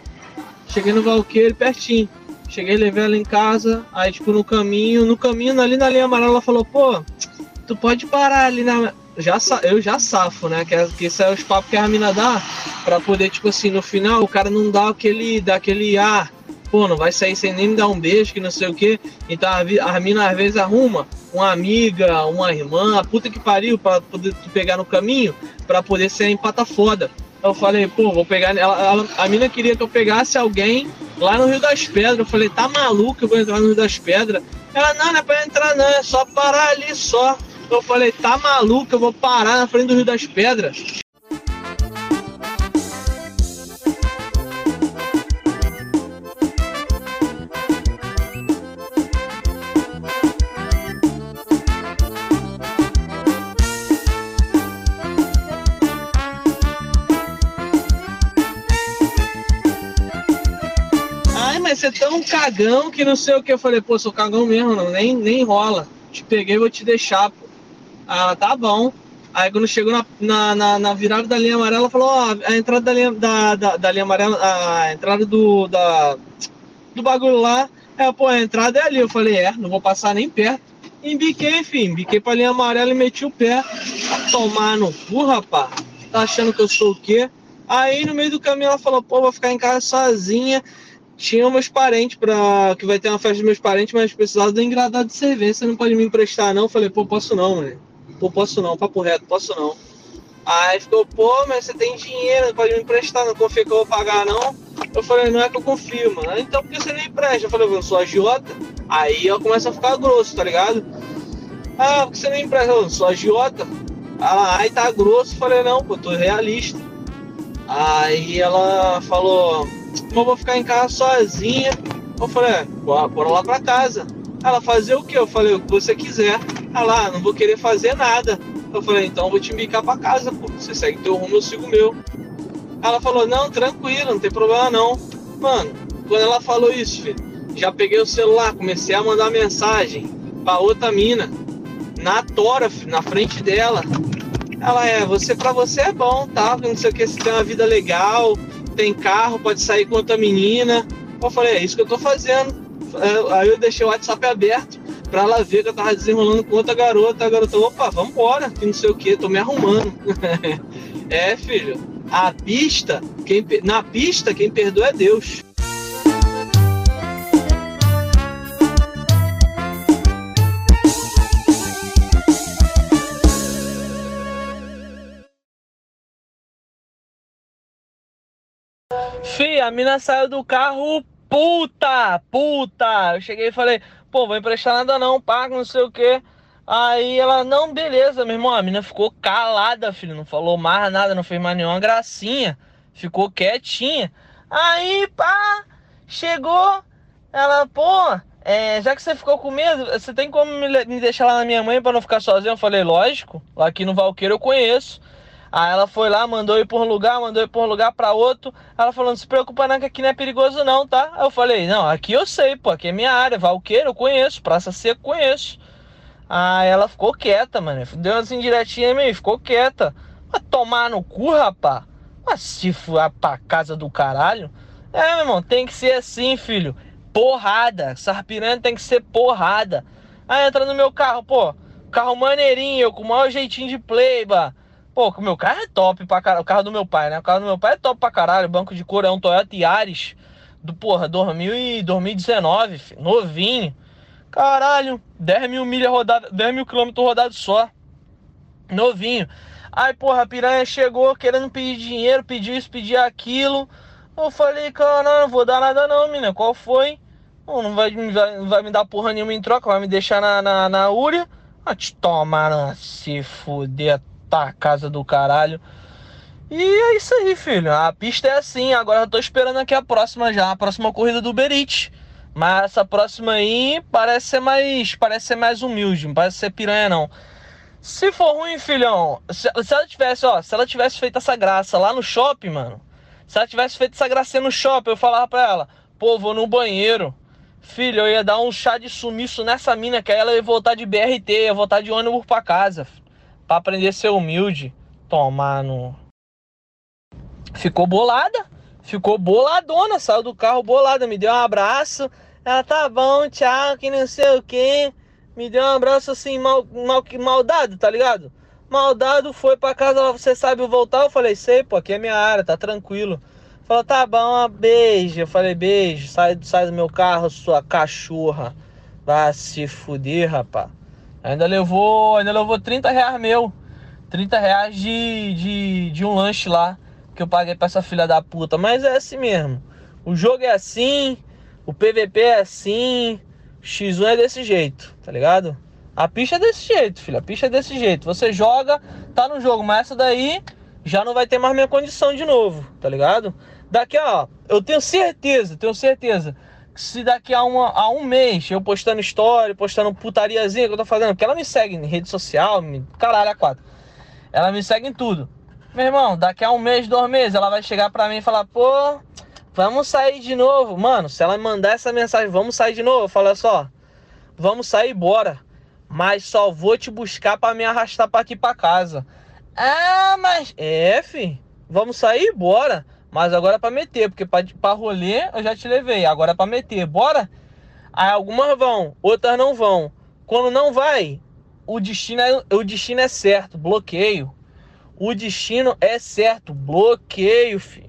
Cheguei no Valqueire pertinho. Cheguei, levei ela em casa. Aí, tipo, no caminho, no caminho, ali na linha amarela, ela falou: pô, tu pode parar ali na. Já, eu já safo, né? Que, é, que isso é os papos que a mina dá. Pra poder, tipo assim, no final, o cara não dá aquele. Dá aquele ar. Ah, pô, não vai sair sem nem me dar um beijo, que não sei o que. Então a, mina às vezes arruma uma amiga, uma irmã, a puta que pariu, pra poder pegar no caminho, pra poder ser empata foda. Eu falei, pô, vou pegar. Ela, ela, a mina queria que eu pegasse alguém lá no Rio das Pedras. Eu falei, tá maluco, eu vou entrar no Rio das Pedras. Ela, não, não é pra entrar, não, é só parar ali só. Eu falei, tá maluco, eu vou parar na frente do Rio das Pedras. Ser tão cagão que não sei o que. Eu falei, pô, sou cagão mesmo, não, nem, nem rola. Te peguei, vou te deixar, pô. Ah, tá bom. Aí quando chegou na, na, na, na virada da linha amarela, falou, ó, a entrada da linha, da, da, da, linha amarela, a entrada do, da, do bagulho lá, é, pô, a entrada é ali. Eu falei, é, não vou passar nem perto. Embiquei, enfim, embiquei pra linha amarela e meti o pé. Tomar no cu, rapaz. Tá achando que eu sou o quê? Aí no meio do caminho ela falou, pô, vou ficar em casa sozinha tinha meus parentes para que vai ter uma festa dos meus parentes, mas precisava do engradado de cerveja, você não pode me emprestar não. falei, pô, posso não, mano. Pô, posso não, papo reto, posso não. Aí ficou, pô, mas você tem dinheiro, não pode me emprestar, não confia que eu vou pagar não. Eu falei, não é que eu confio, mano. Então por que você nem empresta? Eu falei, eu sou agiota. Aí eu começo a ficar grosso, tá ligado? Ah, por que você nem empresta? Eu sou agiota. Ela, aí tá grosso. Eu falei, não, pô, tô realista. Aí ela falou, eu vou ficar em casa sozinha. Eu falei, é, bora lá pra casa. Ela, fazer o que? Eu falei, o que você quiser. Ela, ah, não vou querer fazer nada. Eu falei, então eu vou te indicar pra casa, pô. Você segue teu rumo, eu sigo o meu. Ela falou, não, tranquilo, não tem problema não. Mano, quando ela falou isso, filho, já peguei o celular, comecei a mandar mensagem pra outra mina. Na tora, filho, na frente dela. Ela é, você pra você é bom, tá? Não sei o que, você tem uma vida legal, tem carro, pode sair com outra menina. Eu falei, é isso que eu tô fazendo. Aí eu deixei o WhatsApp aberto pra ela ver que eu tava desenrolando com outra garota. A garota, opa, vambora, que não sei o que, tô me arrumando. <laughs> é, filho, a pista, quem, na pista, quem perdoa é Deus. Fih, a mina saiu do carro puta, puta. Eu cheguei e falei, pô, vou emprestar nada não, paga, não sei o que. Aí ela, não, beleza, meu irmão. A mina ficou calada, filho. Não falou mais nada, não fez mais nenhuma gracinha. Ficou quietinha. Aí, pá, chegou. Ela, pô, é, já que você ficou com medo, você tem como me, me deixar lá na minha mãe para não ficar sozinho? Eu falei, lógico. Lá aqui no Valqueiro eu conheço. Aí ela foi lá, mandou ir por um lugar, mandou ir por um lugar para outro. Ela falou: não se preocupa não, que aqui não é perigoso não, tá? Aí eu falei: não, aqui eu sei, pô, aqui é minha área. Valqueiro eu conheço, Praça Seca conheço. Aí ela ficou quieta, mano. Deu umas indiretinhas em mim, ficou quieta. Vai tomar no cu, rapá. Mas se for pra casa do caralho. É, meu irmão, tem que ser assim, filho. Porrada. Sarpirante tem que ser porrada. Aí entra no meu carro, pô. Carro maneirinho, com o maior jeitinho de play, bah Pô, o meu carro é top pra caralho. O carro do meu pai, né? O carro do meu pai é top pra caralho. Banco de couro é um Toyota Yaris do, porra, 2000 e 2019, filho, novinho. Caralho, 10 mil milhas rodadas, 10 mil quilômetros rodados só. Novinho. Aí, porra, a piranha chegou querendo pedir dinheiro, pediu isso, pediu aquilo. Eu falei, cara, não vou dar nada não, menina. Qual foi? Não, não vai, vai, vai me dar porra nenhuma em troca, vai me deixar na, na, na Úria. Ah, te tomar, se fuder, tá casa do caralho. E é isso aí, filho. A pista é assim. Agora eu tô esperando aqui a próxima já, a próxima corrida do Berit. Mas essa próxima aí parece ser mais, parece ser mais humilde, não parece ser piranha não. Se for ruim, filhão, se, se, ela tivesse, ó, se ela tivesse feito essa graça lá no shopping, mano, se ela tivesse feito essa gracinha no shopping, eu falava pra ela, pô, vou no banheiro. Filho, eu ia dar um chá de sumiço nessa mina, que aí ela ia voltar de BRT, ia voltar de ônibus pra casa, pra aprender a ser humilde. Tomar no. Ficou bolada, ficou boladona, saiu do carro bolada, me deu um abraço. Ela tá bom, tchau, que não sei o que me deu um abraço assim, mal, mal, mal dado, tá ligado? Mal dado, foi pra casa, você sabe voltar? Eu falei, sei, pô, aqui é minha área, tá tranquilo. Falou, tá bom, beijo. Eu falei, beijo, sai, sai do meu carro, sua cachorra. Vai se fuder, rapá. Ainda levou, ainda levou 30 reais meu. 30 reais de, de, de um lanche lá que eu paguei pra essa filha da puta. Mas é assim mesmo. O jogo é assim, o PVP é assim, X1 é desse jeito, tá ligado? A pista é desse jeito, filho. A pista é desse jeito. Você joga, tá no jogo, mas essa daí já não vai ter mais minha condição de novo, tá ligado? Daqui a, eu tenho certeza, tenho certeza se daqui a, uma, a um mês eu postando história, postando putariazinha que eu tô fazendo, porque ela me segue em rede social, me, caralho, a quatro. Ela me segue em tudo. Meu irmão, daqui a um mês, dois meses, ela vai chegar pra mim e falar, pô, Vamos sair de novo. Mano, se ela mandar essa mensagem, vamos sair de novo, fala só. Vamos sair, bora. Mas só vou te buscar para me arrastar para aqui para casa. Ah, mas. É, fi. Vamos sair, bora. Mas agora é pra meter, porque pra, pra rolê eu já te levei. Agora é pra meter, bora? Aí algumas vão, outras não vão. Quando não vai, o destino é, o destino é certo, bloqueio. O destino é certo, bloqueio, filho.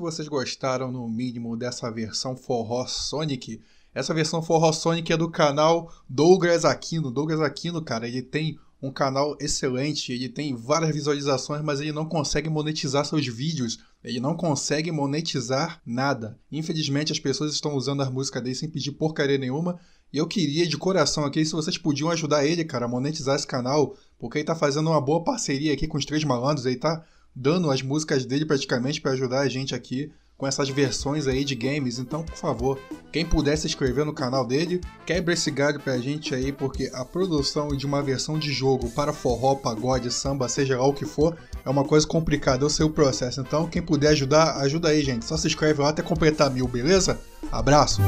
Que vocês gostaram, no mínimo, dessa versão Forró Sonic. Essa versão Forró Sonic é do canal Douglas Aquino. Douglas Aquino, cara, ele tem um canal excelente, ele tem várias visualizações, mas ele não consegue monetizar seus vídeos. Ele não consegue monetizar nada. Infelizmente, as pessoas estão usando as músicas dele sem pedir porcaria nenhuma. E eu queria de coração aqui se vocês podiam ajudar ele, cara, a monetizar esse canal, porque ele tá fazendo uma boa parceria aqui com os três malandros, ele tá dando as músicas dele praticamente para ajudar a gente aqui com essas versões aí de games. Então, por favor, quem puder se inscrever no canal dele, quebra esse galho pra gente aí, porque a produção de uma versão de jogo para forró, pagode, samba, seja lá o que for, é uma coisa complicada, eu sei o processo. Então, quem puder ajudar, ajuda aí, gente. Só se inscreve lá até completar mil, beleza? Abraço!